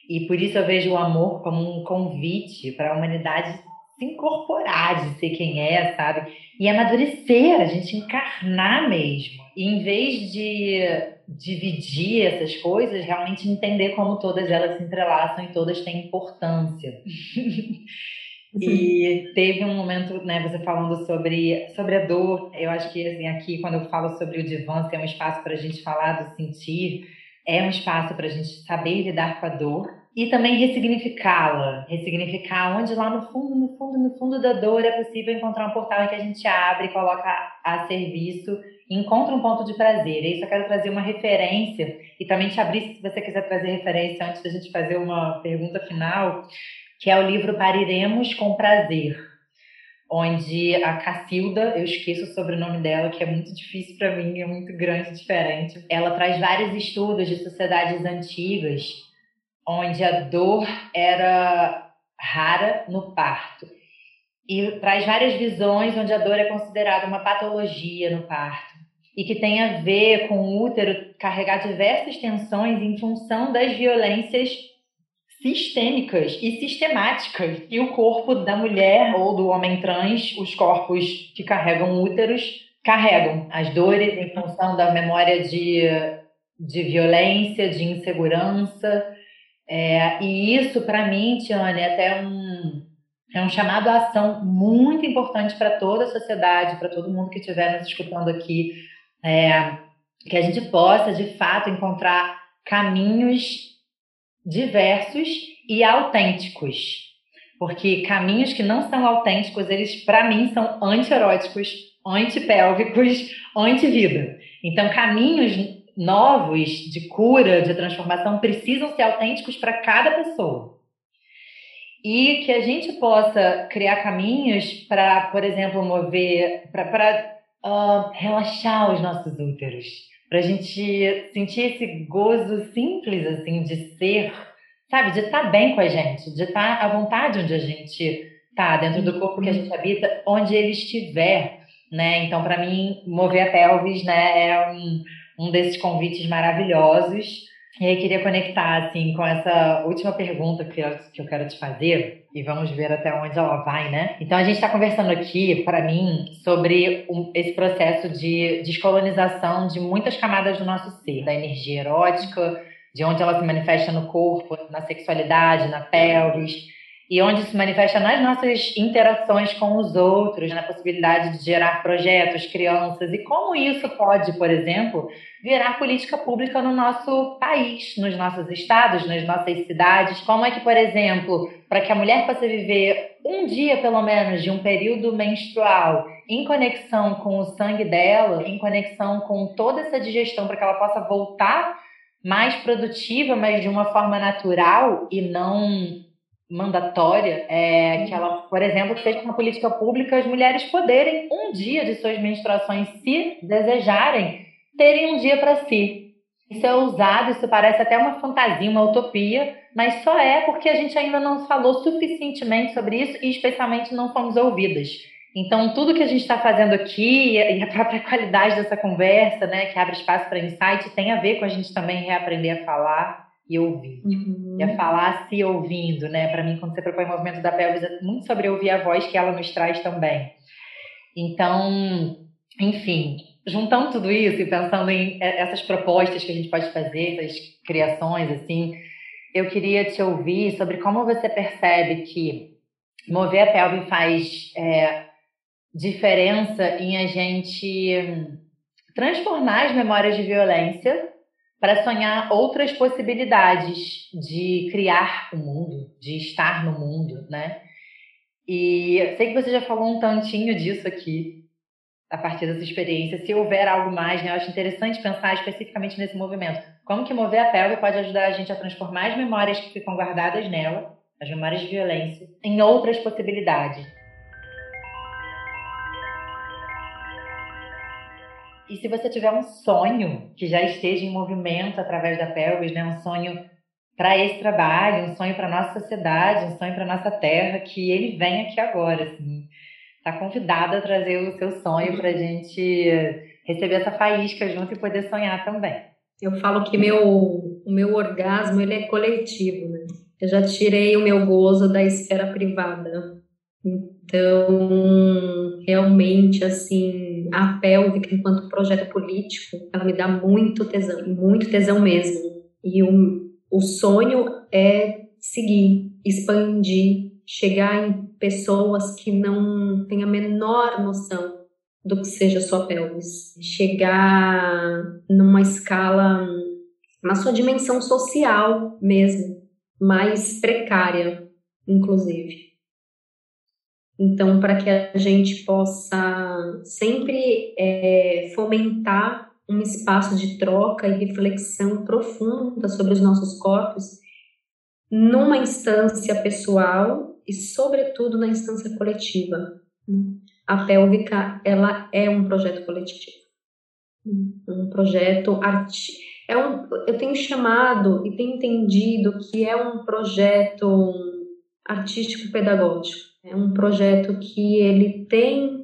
E por isso eu vejo o amor como um convite para a humanidade se incorporar, de ser quem é, sabe? E amadurecer, a gente encarnar mesmo. E em vez de dividir essas coisas, realmente entender como todas elas se entrelaçam e todas têm importância. E teve um momento, né, você falando sobre, sobre a dor. Eu acho que assim, aqui, quando eu falo sobre o divã, é um espaço para a gente falar do sentir, é um espaço para a gente saber lidar com a dor, e também ressignificá-la, ressignificar onde lá no fundo, no fundo, no fundo da dor é possível encontrar um portal que a gente abre, coloca a, serviço encontra um ponto de prazer. E isso eu quero trazer uma referência e também te abrir se você quiser trazer referência antes da gente fazer uma pergunta final, que é o livro Pariremos com Prazer, onde a Cacilda, eu esqueço o sobrenome dela, que é muito difícil para mim, é muito grande, diferente. Ela traz vários estudos de sociedades antigas onde a dor era rara no parto. E traz várias visões onde a dor é considerada uma patologia no parto e que tem a ver com o útero carregar diversas tensões em função das violências sistêmicas e sistemáticas que o corpo da mulher ou do homem trans, os corpos que carregam úteros, carregam as dores em função da memória de, de violência, de insegurança, é, e isso, para mim, Tiane, é até um, é um chamado à ação muito importante para toda a sociedade, para todo mundo que estiver nos escutando aqui, é, que a gente possa, de fato, encontrar caminhos diversos e autênticos. Porque caminhos que não são autênticos, eles, para mim, são anti-eróticos, antipélvicos, anti-vida. Então, caminhos novos de cura, de transformação, precisam ser autênticos para cada pessoa. E que a gente possa criar caminhos para, por exemplo, mover, para uh, relaxar os nossos úteros, para a gente sentir esse gozo simples, assim, de ser, sabe, de estar tá bem com a gente, de estar tá à vontade onde a gente está, dentro do corpo que a gente habita, onde ele estiver, né? Então, para mim, mover a pelvis, né, é um um desses convites maravilhosos. E aí queria conectar assim com essa última pergunta que eu, que eu quero te fazer e vamos ver até onde ela vai, né? Então a gente está conversando aqui, para mim, sobre um, esse processo de descolonização de muitas camadas do nosso ser, da energia erótica, de onde ela se manifesta no corpo, na sexualidade, na pelvis. E onde se manifesta nas nossas interações com os outros, na possibilidade de gerar projetos, crianças, e como isso pode, por exemplo, virar política pública no nosso país, nos nossos estados, nas nossas cidades. Como é que, por exemplo, para que a mulher possa viver um dia, pelo menos, de um período menstrual em conexão com o sangue dela, em conexão com toda essa digestão, para que ela possa voltar mais produtiva, mas de uma forma natural e não mandatória, é, que ela, por exemplo, seja uma política pública as mulheres poderem um dia de suas menstruações, se desejarem, terem um dia para si. Isso é ousado, isso parece até uma fantasia, uma utopia, mas só é porque a gente ainda não falou suficientemente sobre isso e especialmente não fomos ouvidas. Então, tudo que a gente está fazendo aqui e a própria qualidade dessa conversa, né, que abre espaço para insight, tem a ver com a gente também reaprender a falar e ouvir. Uhum. E a falar se ouvindo, né? Para mim, quando você propõe o movimento da pelvis, é muito sobre ouvir a voz que ela nos traz também. Então, enfim, juntando tudo isso e pensando em essas propostas que a gente pode fazer, essas criações, assim, eu queria te ouvir sobre como você percebe que mover a pelve faz é, diferença em a gente transformar as memórias de violência para sonhar outras possibilidades de criar o mundo, de estar no mundo, né? E sei que você já falou um tantinho disso aqui, a partir dessa experiência. Se houver algo mais, né, eu acho interessante pensar especificamente nesse movimento. Como que mover a pelve pode ajudar a gente a transformar as memórias que ficam guardadas nela, as memórias de violência, em outras possibilidades. E se você tiver um sonho que já esteja em movimento através da pelvis, né, um sonho para esse trabalho, um sonho para nossa sociedade, um sonho para nossa terra, que ele vem aqui agora, assim. Tá convidada a trazer o seu sonho para a gente receber essa faísca junto e poder sonhar também. Eu falo que meu, o meu orgasmo ele é coletivo, né? Eu já tirei o meu gozo da esfera privada. Então, realmente, assim, a pélvica, enquanto projeto político, ela me dá muito tesão, muito tesão mesmo. E o, o sonho é seguir, expandir, chegar em pessoas que não têm a menor noção do que seja sua pelvis. Chegar numa escala, na sua dimensão social mesmo, mais precária, inclusive. Então, para que a gente possa sempre é, fomentar um espaço de troca e reflexão profunda sobre os nossos corpos, numa instância pessoal e, sobretudo, na instância coletiva. A pélvica, ela é um projeto coletivo, um projeto artístico. É um, eu tenho chamado e tenho entendido que é um projeto artístico-pedagógico é um projeto que ele tem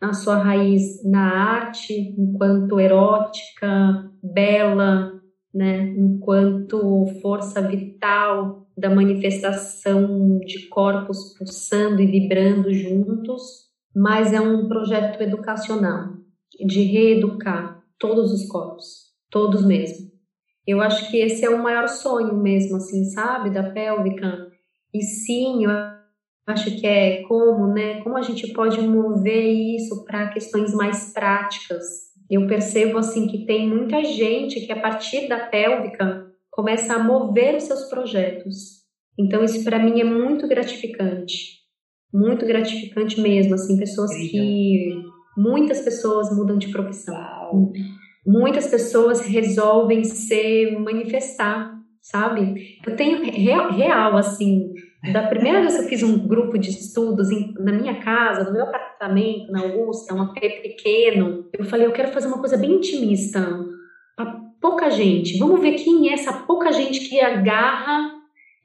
a sua raiz na arte, enquanto erótica, bela, né, enquanto força vital da manifestação de corpos pulsando e vibrando juntos, mas é um projeto educacional, de reeducar todos os corpos, todos mesmo. Eu acho que esse é o maior sonho mesmo, assim, sabe, da pélvica. E sim, eu acho que é como, né? Como a gente pode mover isso para questões mais práticas. Eu percebo assim que tem muita gente que a partir da pélvica começa a mover os seus projetos. Então isso para mim é muito gratificante. Muito gratificante mesmo, assim, pessoas que muitas pessoas mudam de profissão. Muitas pessoas resolvem se manifestar, sabe? Eu tenho real, real assim, da primeira vez que eu fiz um grupo de estudos em, na minha casa, no meu apartamento, na Augusta, um AP pequeno, eu falei, eu quero fazer uma coisa bem intimista, para pouca gente. Vamos ver quem é essa pouca gente que agarra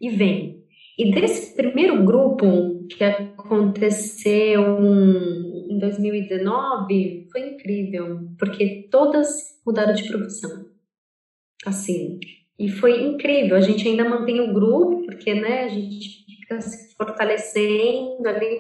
e vem. E desse primeiro grupo que aconteceu em 2019, foi incrível, porque todas mudaram de profissão. Assim, e foi incrível. A gente ainda mantém o grupo, porque né, a gente fica se fortalecendo ali.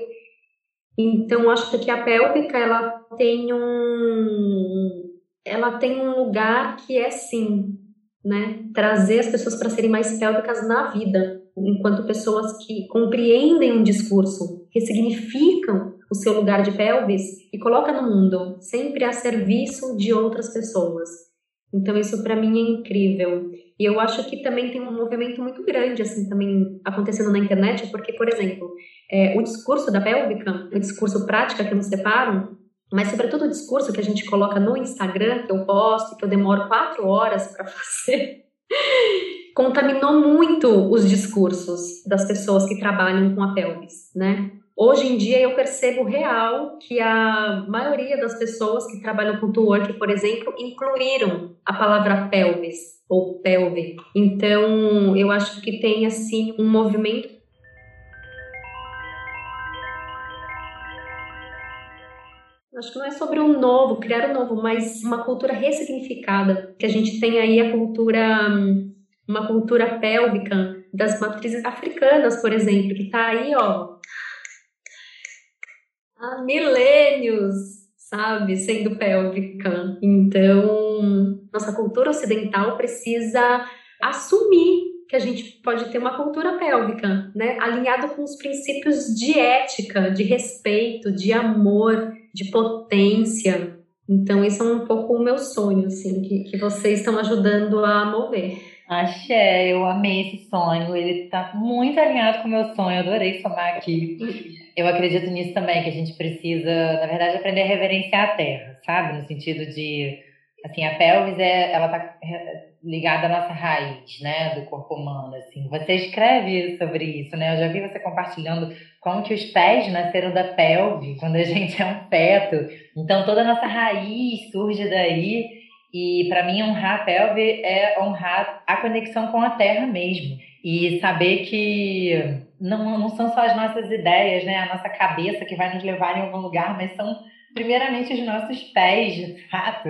Então, acho que a pélvica ela tem um ela tem um lugar que é sim, né, trazer as pessoas para serem mais pélvicas na vida, enquanto pessoas que compreendem um discurso, ressignificam o seu lugar de pelvis e coloca no mundo, sempre a serviço de outras pessoas. Então isso para mim é incrível. E eu acho que também tem um movimento muito grande assim também acontecendo na internet, porque por exemplo, é, o discurso da pélvica, o discurso prática que nos separam, mas sobretudo o discurso que a gente coloca no Instagram, que eu posto, que eu demoro quatro horas para fazer, contaminou muito os discursos das pessoas que trabalham com a pelvis, né? Hoje em dia eu percebo real que a maioria das pessoas que trabalham com twerk, por exemplo, incluíram a palavra pelvis ou pelve. Então, eu acho que tem assim um movimento Acho que não é sobre o novo, criar o novo, mas uma cultura ressignificada. Que a gente tem aí a cultura, uma cultura pélvica das matrizes africanas, por exemplo, que está aí, ó, há milênios, sabe, sendo pélvica. Então, nossa cultura ocidental precisa assumir que a gente pode ter uma cultura pélvica, né, alinhado com os princípios de ética, de respeito, de amor, de potência. Então, esse é um pouco o meu sonho, assim, que, que vocês estão ajudando a mover. Axé, eu amei esse sonho. Ele tá muito alinhado com o meu sonho. Adorei somar aqui. Eu acredito nisso também, que a gente precisa, na verdade, aprender a reverenciar a terra, sabe? No sentido de, assim, a pelvis, é, ela tá ligada à nossa raiz, né? Do corpo humano, assim. Você escreve sobre isso, né? Eu já vi você compartilhando como que os pés nasceram da pelve, quando a gente é um feto. Então, toda a nossa raiz surge daí. E para mim, honrar a pelve é honrar a conexão com a terra mesmo. E saber que não, não são só as nossas ideias, né? A nossa cabeça que vai nos levar em algum lugar, mas são primeiramente os nossos pés, de fato,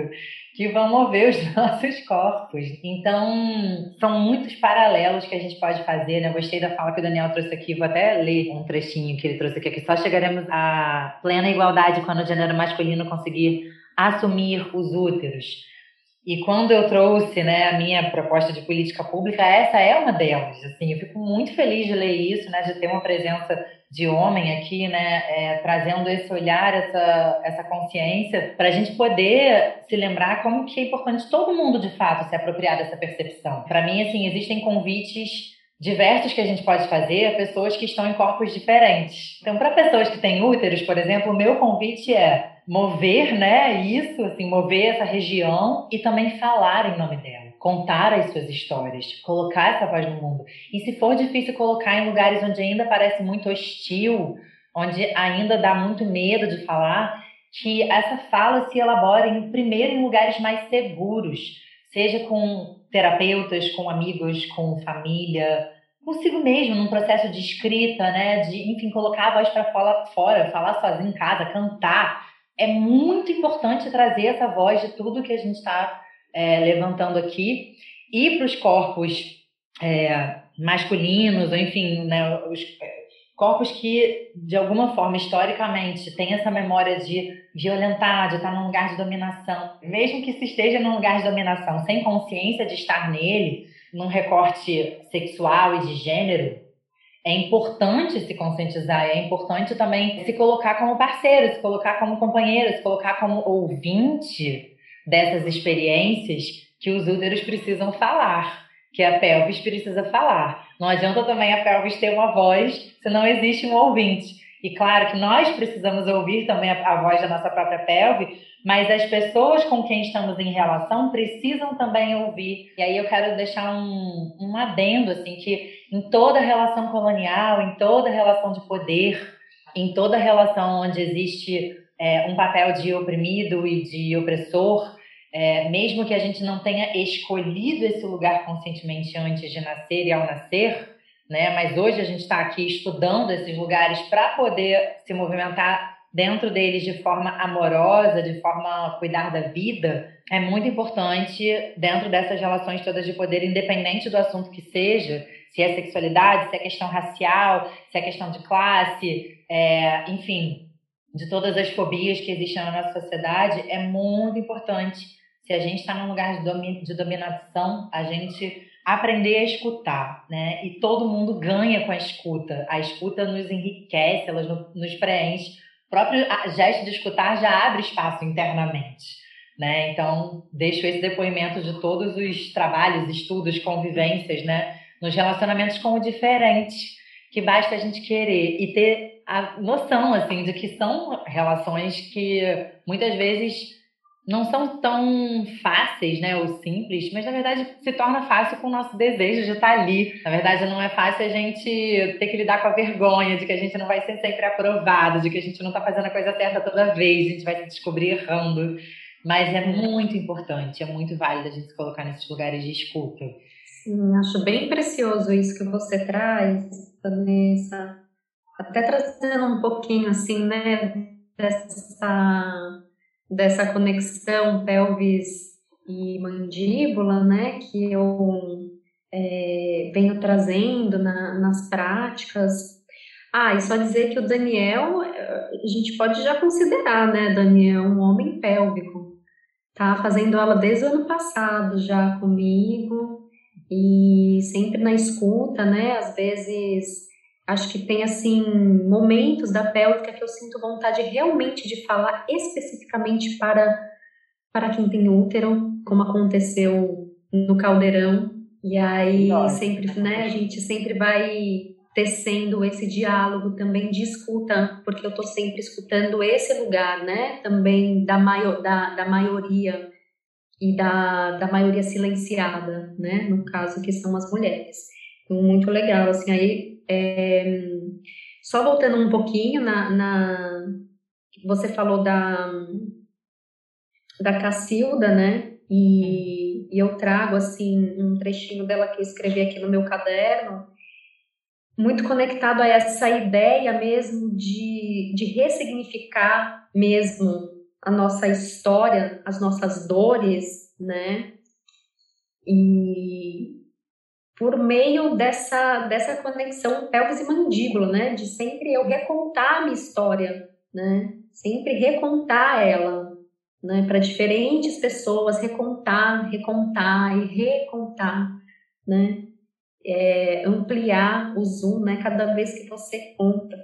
que vão mover os nossos corpos. Então, são muitos paralelos que a gente pode fazer, né? Gostei da fala que o Daniel trouxe aqui, vou até ler um trechinho que ele trouxe aqui, que só chegaremos à plena igualdade quando o gênero masculino conseguir assumir os úteros. E quando eu trouxe né, a minha proposta de política pública, essa é uma delas. Assim, eu fico muito feliz de ler isso, né, de ter uma presença de homem aqui, né, é, trazendo esse olhar, essa, essa consciência, para a gente poder se lembrar como que é importante todo mundo, de fato, se apropriar dessa percepção. Para mim, assim, existem convites diversos que a gente pode fazer a pessoas que estão em corpos diferentes. Então, para pessoas que têm úteros, por exemplo, o meu convite é mover, né, isso, assim, mover essa região e também falar em nome dela, contar as suas histórias, colocar essa voz no mundo. E se for difícil colocar em lugares onde ainda parece muito hostil, onde ainda dá muito medo de falar, que essa fala se elabore primeiro em lugares mais seguros, seja com terapeutas, com amigos, com família, consigo mesmo, num processo de escrita, né, de, enfim, colocar a voz para fora, fora, falar sozinho em casa, cantar, é muito importante trazer essa voz de tudo que a gente está é, levantando aqui e para os corpos é, masculinos, enfim, né, os é, corpos que, de alguma forma, historicamente, têm essa memória de violentar, de estar num lugar de dominação. Mesmo que se esteja num lugar de dominação sem consciência de estar nele, num recorte sexual e de gênero, é importante se conscientizar, é importante também se colocar como parceiro, se colocar como companheiro, se colocar como ouvinte dessas experiências que os úteros precisam falar, que a pelvis precisa falar. Não adianta também a pelvis ter uma voz se não existe um ouvinte. E claro que nós precisamos ouvir também a, a voz da nossa própria pelve, mas as pessoas com quem estamos em relação precisam também ouvir. E aí eu quero deixar um, um adendo, assim, que em toda relação colonial, em toda relação de poder, em toda relação onde existe é, um papel de oprimido e de opressor, é, mesmo que a gente não tenha escolhido esse lugar conscientemente antes de nascer e ao nascer, né? Mas hoje a gente está aqui estudando esses lugares para poder se movimentar dentro deles de forma amorosa, de forma a cuidar da vida, é muito importante dentro dessas relações todas de poder, independente do assunto que seja, se é sexualidade, se é questão racial, se é questão de classe, é, enfim, de todas as fobias que existem na nossa sociedade, é muito importante. Se a gente está num lugar de, dominação, a gente aprender a escutar, né? E todo mundo ganha com a escuta. A escuta nos enriquece, ela nos preenche. O próprio gesto de escutar já abre espaço internamente. Né? Então, deixo esse depoimento de todos os trabalhos, estudos, convivências, né? Nos relacionamentos com o diferente, que basta a gente querer e ter a noção, assim, de que são relações que muitas vezes não são tão fáceis, né, ou simples, mas na verdade se torna fácil com o nosso desejo de estar ali. Na verdade, não é fácil a gente ter que lidar com a vergonha de que a gente não vai ser sempre aprovado, de que a gente não está fazendo a coisa certa toda vez, a gente vai se descobrir errando. Mas é muito importante, é muito válido a gente se colocar nesses lugares de escuta. Sim, acho bem precioso isso que você traz, Vanessa. Até trazendo um pouquinho assim, né, dessa dessa conexão pelvis e mandíbula, né, que eu é, venho trazendo na, nas práticas. Ah, e só dizer que o Daniel, a gente pode já considerar, né, Daniel, um homem pélvico. Tá fazendo aula desde o ano passado já comigo e sempre na escuta, né, às vezes Acho que tem assim momentos da pélvica que eu sinto vontade realmente de falar especificamente para para quem tem útero, como aconteceu no caldeirão. E aí Nossa. sempre, né, a gente sempre vai tecendo esse diálogo também de escuta, porque eu estou sempre escutando esse lugar, né, também da, maior, da, da maioria e da, da maioria silenciada, né, no caso que são as mulheres. Então, muito legal, assim, aí é, só voltando um pouquinho na, na, você falou da da Cacilda, né? E, e, eu trago assim um trechinho dela que eu escrevi aqui no meu caderno, muito conectado a essa ideia mesmo de, de ressignificar mesmo a nossa história, as nossas dores, né? E, por meio dessa, dessa conexão pelvis e mandíbula, né? De sempre eu recontar a minha história, né? Sempre recontar ela, né? Para diferentes pessoas, recontar, recontar e recontar, né? É, ampliar o zoom, né? Cada vez que você conta.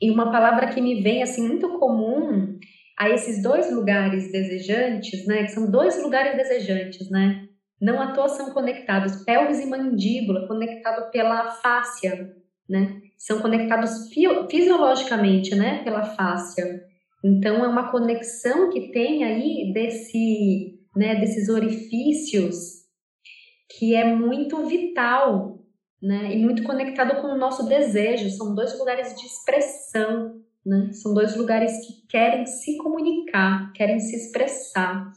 E uma palavra que me vem, assim, muito comum a esses dois lugares desejantes, né? Que são dois lugares desejantes, né? Não à toa são conectados pelvis e mandíbula, conectado pela fáscia, né? São conectados fisiologicamente, né? Pela fáscia. Então é uma conexão que tem aí desse, né? Desses orifícios que é muito vital, né? E muito conectado com o nosso desejo. São dois lugares de expressão, né? São dois lugares que querem se comunicar, querem se expressar.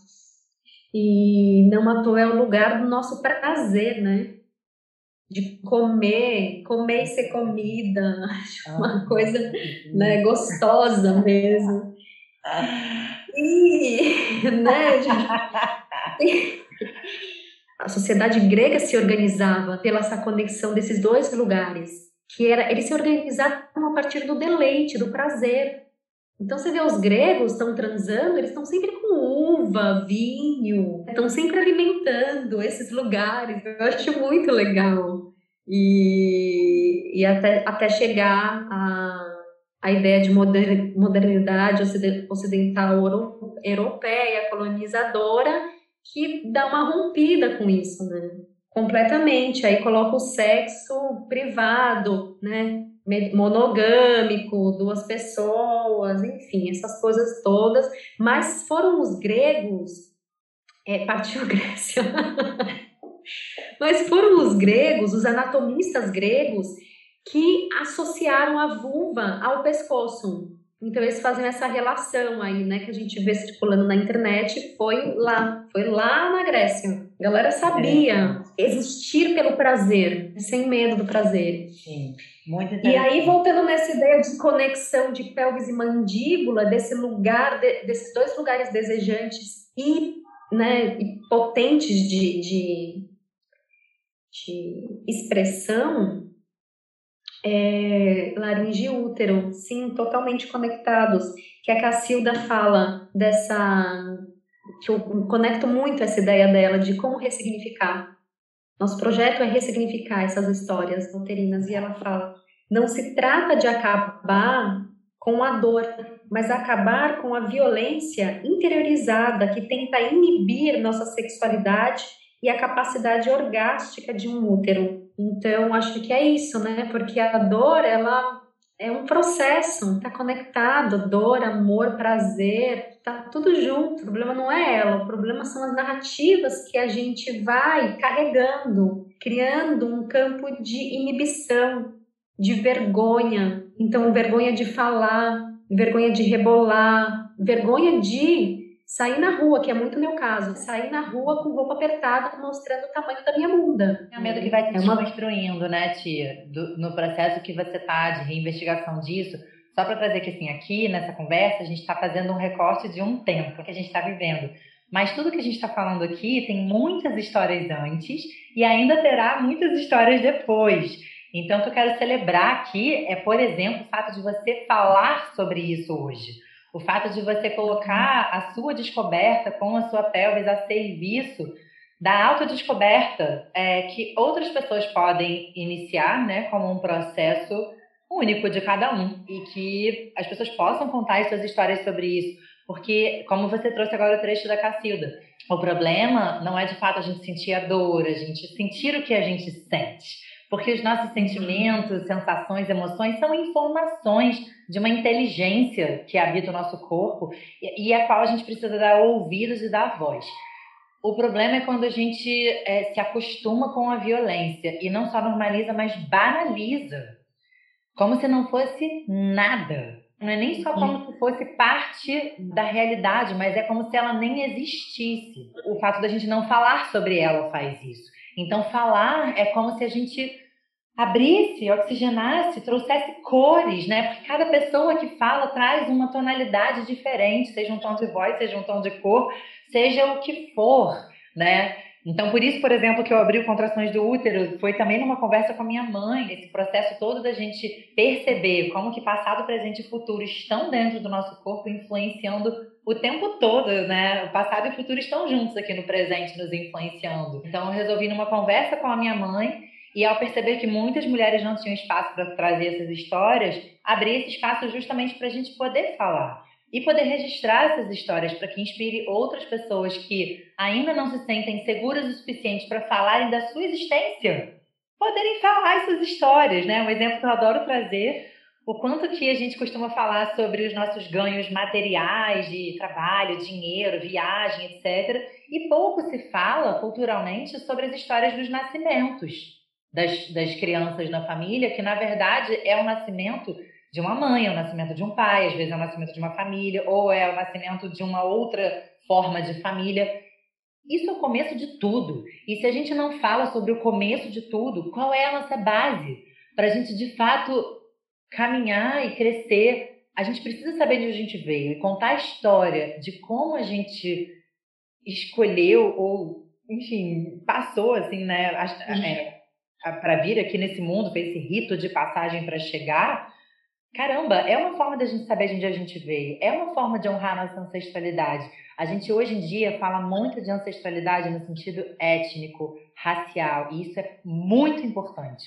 E não à toa é o lugar do nosso prazer, né? De comer, comer e ser comida, uma ah. coisa né, gostosa mesmo. E, né, a sociedade grega se organizava pela essa conexão desses dois lugares, que era eles se organizavam a partir do deleite, do prazer. Então você vê os gregos estão transando, eles estão sempre com uva, vinho, estão sempre alimentando esses lugares. Eu acho muito legal. E, e até, até chegar a, a ideia de modernidade ocidental europeia, colonizadora, que dá uma rompida com isso, né? Completamente. Aí coloca o sexo privado, né? Monogâmico, duas pessoas, enfim, essas coisas todas. Mas foram os gregos, é, partiu Grécia. Mas foram os gregos, os anatomistas gregos, que associaram a vulva ao pescoço. Então eles fazem essa relação aí, né, que a gente vê circulando na internet, foi lá, foi lá na Grécia. A galera sabia é. existir pelo prazer, sem medo do prazer. Sim, muito E aí voltando nessa ideia de conexão de pelvis e mandíbula, desse lugar, de, desses dois lugares desejantes e, né, e potentes de, de, de expressão, é, laringe e útero, sim, totalmente conectados. Que a Cacilda fala dessa. que eu conecto muito essa ideia dela de como ressignificar. Nosso projeto é ressignificar essas histórias uterinas e ela fala: não se trata de acabar com a dor, mas acabar com a violência interiorizada que tenta inibir nossa sexualidade e a capacidade orgástica de um útero. Então, acho que é isso, né? Porque a dor, ela é um processo, está conectado, dor, amor, prazer, tá tudo junto. O problema não é ela, o problema são as narrativas que a gente vai carregando, criando um campo de inibição, de vergonha. Então, vergonha de falar, vergonha de rebolar, vergonha de sair na rua, que é muito meu caso, sair na rua com roupa apertada, mostrando o tamanho da minha bunda. É o medo que vai se é uma... construindo, né, tia? Do, no processo que você tá de reinvestigação disso. Só para trazer que, assim, aqui nessa conversa, a gente está fazendo um recorte de um tempo que a gente está vivendo. Mas tudo que a gente está falando aqui tem muitas histórias antes e ainda terá muitas histórias depois. Então, o que eu quero celebrar aqui é, por exemplo, o fato de você falar sobre isso hoje. O fato de você colocar a sua descoberta com a sua pelvis a serviço da autodescoberta é, que outras pessoas podem iniciar, né, como um processo único de cada um e que as pessoas possam contar as suas histórias sobre isso, porque como você trouxe agora o trecho da Cacilda, o problema não é de fato a gente sentir a dor, a gente sentir o que a gente sente. Porque os nossos sentimentos, sensações, emoções são informações de uma inteligência que habita o nosso corpo e, a qual a gente precisa dar ouvidos e dar voz. O problema é quando a gente é, se acostuma com a violência e não só normaliza, mas banaliza. Como se não fosse nada. Não é nem só como se fosse parte da realidade, mas é como se ela nem existisse. O fato da gente não falar sobre ela faz isso. Então, falar é como se a gente abrisse, oxigenasse, trouxesse cores, né? Porque cada pessoa que fala traz uma tonalidade diferente, seja um tom de voz, seja um tom de cor, seja o que for, né? Então, por isso, por exemplo, que eu abri o Contrações do Útero, foi também numa conversa com a minha mãe, esse processo todo da gente perceber como que passado, presente e futuro estão dentro do nosso corpo, influenciando o tempo todo, né? O passado e o futuro estão juntos aqui no presente, nos influenciando. Então, eu resolvi numa conversa com a minha mãe, e ao perceber que muitas mulheres não tinham espaço para trazer essas histórias, abrir esse espaço justamente para a gente poder falar e poder registrar essas histórias para que inspire outras pessoas que ainda não se sentem seguras o suficiente para falarem da sua existência, poderem falar essas histórias, né? Um exemplo que eu adoro trazer, o quanto que a gente costuma falar sobre os nossos ganhos materiais de trabalho, dinheiro, viagem, etc. E pouco se fala culturalmente sobre as histórias dos nascimentos das, das crianças na família, que na verdade é o nascimento de uma mãe, é o nascimento de um pai, às vezes é o nascimento de uma família, ou é o nascimento de uma outra forma de família. Isso é o começo de tudo. E se a gente não fala sobre o começo de tudo, qual é a nossa base para a gente de fato caminhar e crescer? A gente precisa saber de onde a gente veio e contar a história de como a gente escolheu ou, enfim, passou assim, né? É, para vir aqui nesse mundo, fez esse rito de passagem para chegar, Caramba, é uma forma da gente saber de onde a gente veio, é uma forma de honrar nossa ancestralidade. A gente hoje em dia fala muito de ancestralidade no sentido étnico, racial, e isso é muito importante,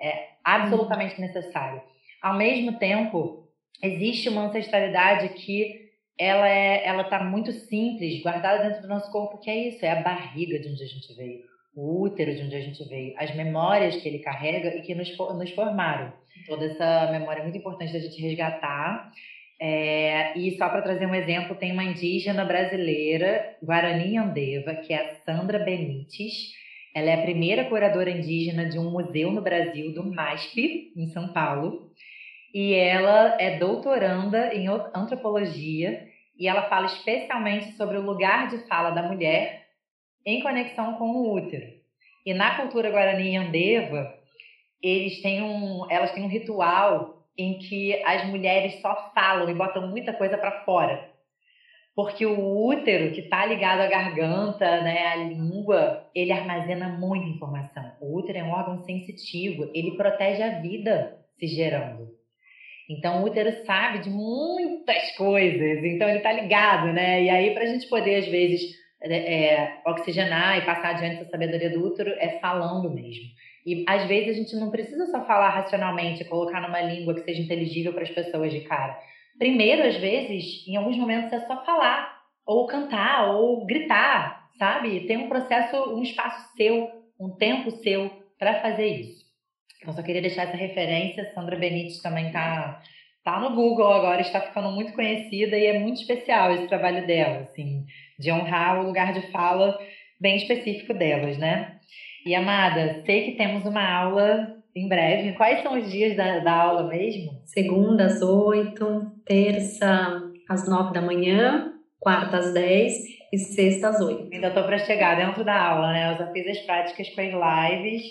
é absolutamente necessário. Ao mesmo tempo, existe uma ancestralidade que ela é, ela está muito simples, guardada dentro do nosso corpo, que é isso, é a barriga de onde a gente veio, o útero de onde a gente veio, as memórias que ele carrega e que nos, nos formaram. Toda essa memória é muito importante da gente resgatar. É, e só para trazer um exemplo, tem uma indígena brasileira, Guarani Andeva, que é a Sandra Benites. Ela é a primeira curadora indígena de um museu no Brasil, do MASP, em São Paulo. E ela é doutoranda em antropologia e ela fala especialmente sobre o lugar de fala da mulher em conexão com o útero. E na cultura Guarani Andeva, eles têm um, elas têm um ritual em que as mulheres só falam e botam muita coisa para fora. Porque o útero, que está ligado à garganta, né, à língua, ele armazena muita informação. O útero é um órgão sensitivo, ele protege a vida se gerando. Então, o útero sabe de muitas coisas, então ele está ligado, né? E aí, para a gente poder, às vezes, é, oxigenar e passar adiante essa sabedoria do útero é falando mesmo. E às vezes a gente não precisa só falar racionalmente, colocar numa língua que seja inteligível para as pessoas de cara. Primeiro, às vezes, em alguns momentos é só falar, ou cantar, ou gritar, sabe? Tem um processo, um espaço seu, um tempo seu para fazer isso. Então, só queria deixar essa referência. Sandra Benites também está tá no Google agora, está ficando muito conhecida e é muito especial esse trabalho dela, assim, de honrar o lugar de fala bem específico delas, né? E amada, sei que temos uma aula em breve. Quais são os dias da, da aula mesmo? Segunda às oito, terça às nove da manhã, quarta às dez e sexta às oito. Ainda estou para chegar dentro da aula, né? Eu já fiz as práticas com as lives,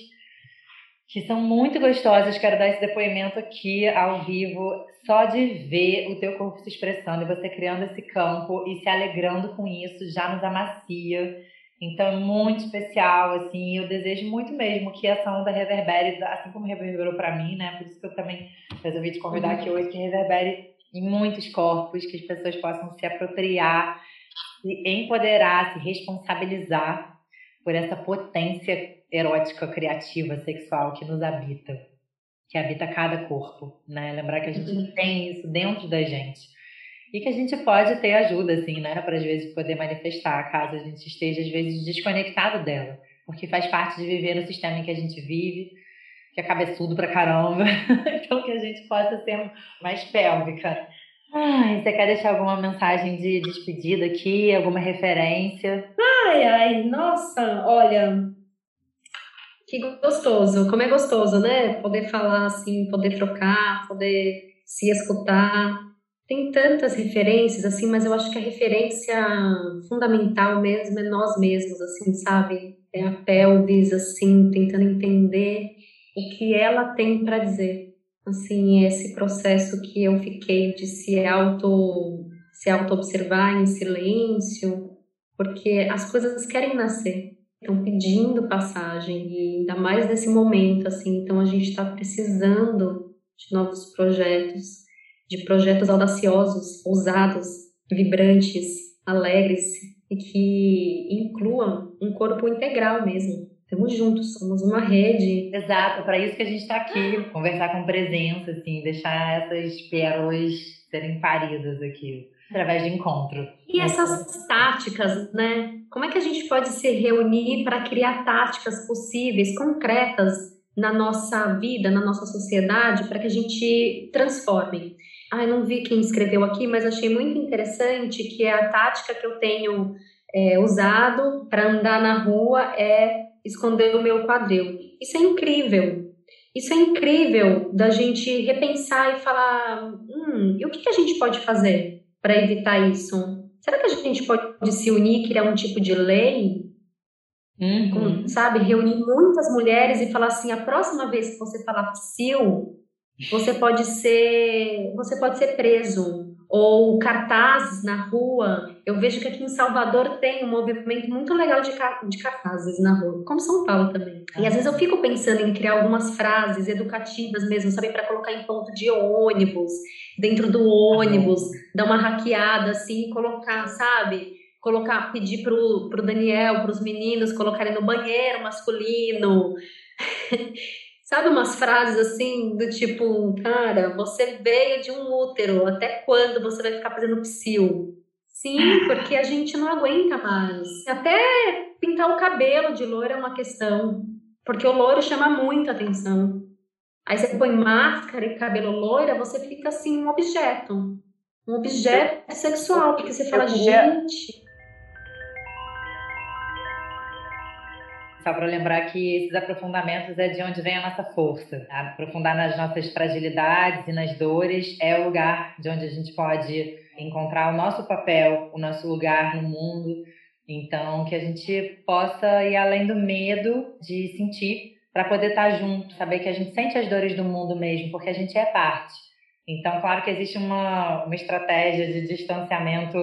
que são muito gostosas. Quero dar esse depoimento aqui ao vivo. Só de ver o teu corpo se expressando e você criando esse campo e se alegrando com isso já nos amacia então é muito especial, assim, eu desejo muito mesmo que essa onda reverbere, assim como reverberou para mim, né? Por isso que eu também resolvi te convidar aqui hoje, que reverbere em muitos corpos, que as pessoas possam se apropriar, se empoderar, se responsabilizar por essa potência erótica, criativa, sexual que nos habita, que habita cada corpo, né? Lembrar que a gente uhum. tem isso dentro da gente e que a gente pode ter ajuda, assim, né, para às vezes poder manifestar, caso a gente esteja às vezes desconectado dela, porque faz parte de viver no sistema em que a gente vive, que é cabeçudo pra caramba, então que a gente possa ser mais pélvica. Ai, você quer deixar alguma mensagem de despedida aqui, alguma referência? Ai, ai, nossa, olha, que gostoso, como é gostoso, né? Poder falar assim, poder trocar, poder se escutar tem tantas referências, assim, mas eu acho que a referência fundamental mesmo é nós mesmos, assim, sabe? É a pelvis, assim, tentando entender o que ela tem para dizer. Assim, esse processo que eu fiquei de se auto se auto-observar em silêncio, porque as coisas querem nascer, estão pedindo passagem, e ainda mais nesse momento, assim, então a gente está precisando de novos projetos, de projetos audaciosos, ousados, vibrantes, alegres e que incluam um corpo integral mesmo. Estamos juntos, somos uma rede. Exato, para isso que a gente está aqui, conversar com presença, assim, deixar essas pérolas serem paridas aqui através de encontro. E essas táticas, né? Como é que a gente pode se reunir para criar táticas possíveis, concretas na nossa vida, na nossa sociedade, para que a gente transforme? Ah, não vi quem escreveu aqui, mas achei muito interessante que a tática que eu tenho é, usado para andar na rua é esconder o meu quadril. Isso é incrível. Isso é incrível da gente repensar e falar: hum, e o que, que a gente pode fazer para evitar isso? Será que a gente pode se unir, criar um tipo de lei? Uhum. Com, sabe, reunir muitas mulheres e falar assim: a próxima vez que você falar psil, você pode ser, você pode ser preso ou cartazes na rua. Eu vejo que aqui em Salvador tem um movimento muito legal de, de cartazes na rua, como São Paulo também. E às vezes eu fico pensando em criar algumas frases educativas mesmo, sabe, para colocar em ponto de ônibus, dentro do ônibus, dar uma hackeada assim, colocar, sabe? Colocar, pedir pro, pro Daniel, pros meninos colocarem no banheiro masculino. Sabe umas frases assim, do tipo, cara, você veio de um útero, até quando você vai ficar fazendo psil? Sim, porque a gente não aguenta mais. Até pintar o cabelo de loiro é uma questão, porque o loiro chama muito atenção. Aí você põe máscara e cabelo loiro, você fica assim um objeto. Um objeto sexual, porque você fala, gente, Só para lembrar que esses aprofundamentos é de onde vem a nossa força. Aprofundar nas nossas fragilidades e nas dores é o lugar de onde a gente pode encontrar o nosso papel, o nosso lugar no mundo. Então, que a gente possa ir além do medo de sentir para poder estar tá junto, saber que a gente sente as dores do mundo mesmo, porque a gente é parte. Então, claro que existe uma, uma estratégia de distanciamento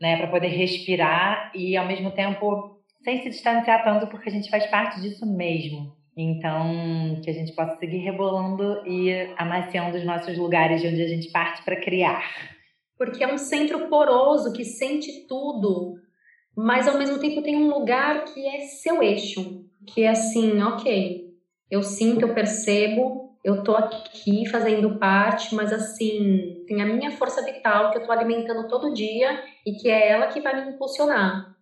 né, para poder respirar e, ao mesmo tempo, sem se distanciar tanto, porque a gente faz parte disso mesmo. Então, que a gente possa seguir rebolando e amaciando os nossos lugares de onde a gente parte para criar. Porque é um centro poroso que sente tudo. mas ao mesmo tempo tem um lugar que é seu eixo, que é assim, ok, eu sinto, eu percebo, eu tô aqui fazendo parte, mas assim, tem a minha força vital que eu tô alimentando todo dia e que é ela que vai me impulsionar.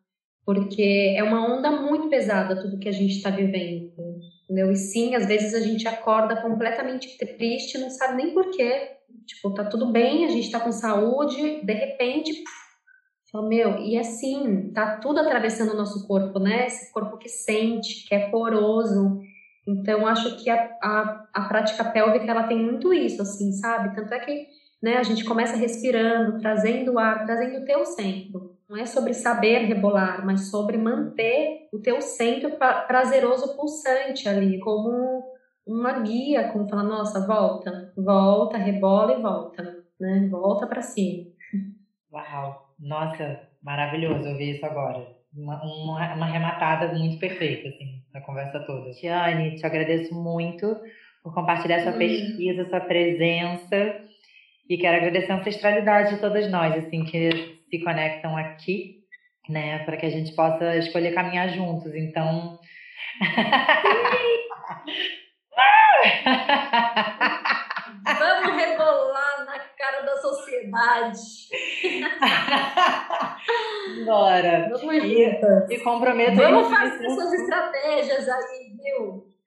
Porque é uma onda muito pesada tudo que a gente está vivendo. Entendeu? E sim, às vezes a gente acorda completamente triste, não sabe nem porquê. Tipo, tá tudo bem, a gente tá com saúde, de repente, fala, meu, e assim, tá tudo atravessando o nosso corpo, né? Esse corpo que sente, que é poroso. Então, acho que a, a, a prática pélvica, ela tem muito isso, assim, sabe? Tanto é que né, a gente começa respirando, trazendo ar, trazendo o teu centro. Não é sobre saber rebolar, mas sobre manter o teu centro prazeroso pulsante ali, como uma guia, como falar, nossa, volta, volta, rebola e volta, né? Volta para cima. Uau, nossa, maravilhoso ouvir isso agora. Uma, uma, uma rematada muito perfeita, assim, na conversa toda. Tiane, te agradeço muito por compartilhar sua hum. pesquisa, sua presença. E quero agradecer a ancestralidade de todas nós, assim, que se conectam aqui, né, para que a gente possa escolher caminhar juntos. Então. Vamos rebolar na cara da sociedade. Bora. Vamos e, e comprometo. Vamos fazer essas estratégias aí, viu?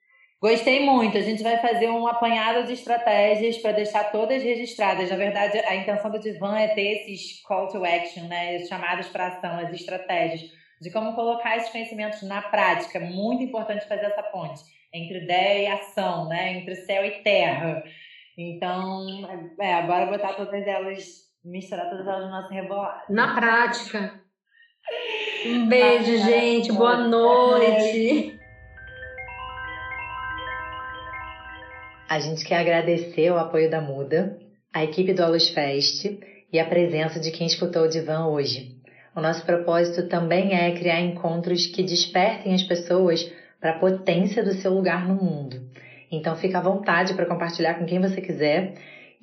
Gostei muito. A gente vai fazer um apanhado de estratégias para deixar todas registradas. Na verdade, a intenção do Divan é ter esses call to action, né? Os chamados para ação, as estratégias de como colocar esses conhecimentos na prática. Muito importante fazer essa ponte entre ideia e ação, né? Entre céu e terra. Então, é, bora botar todas elas, misturar todas elas no nosso rebolado. Na prática. Um beijo, gente. Boa noite. A gente quer agradecer o apoio da Muda, a equipe do Alus Fest e a presença de quem escutou o Divan hoje. O nosso propósito também é criar encontros que despertem as pessoas para a potência do seu lugar no mundo. Então fica à vontade para compartilhar com quem você quiser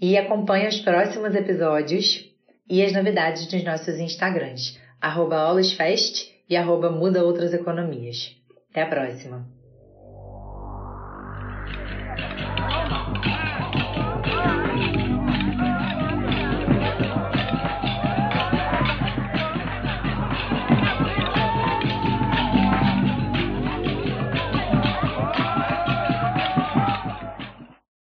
e acompanhe os próximos episódios e as novidades nos nossos Instagrams, arroba e arroba Muda Outras Economias. Até a próxima!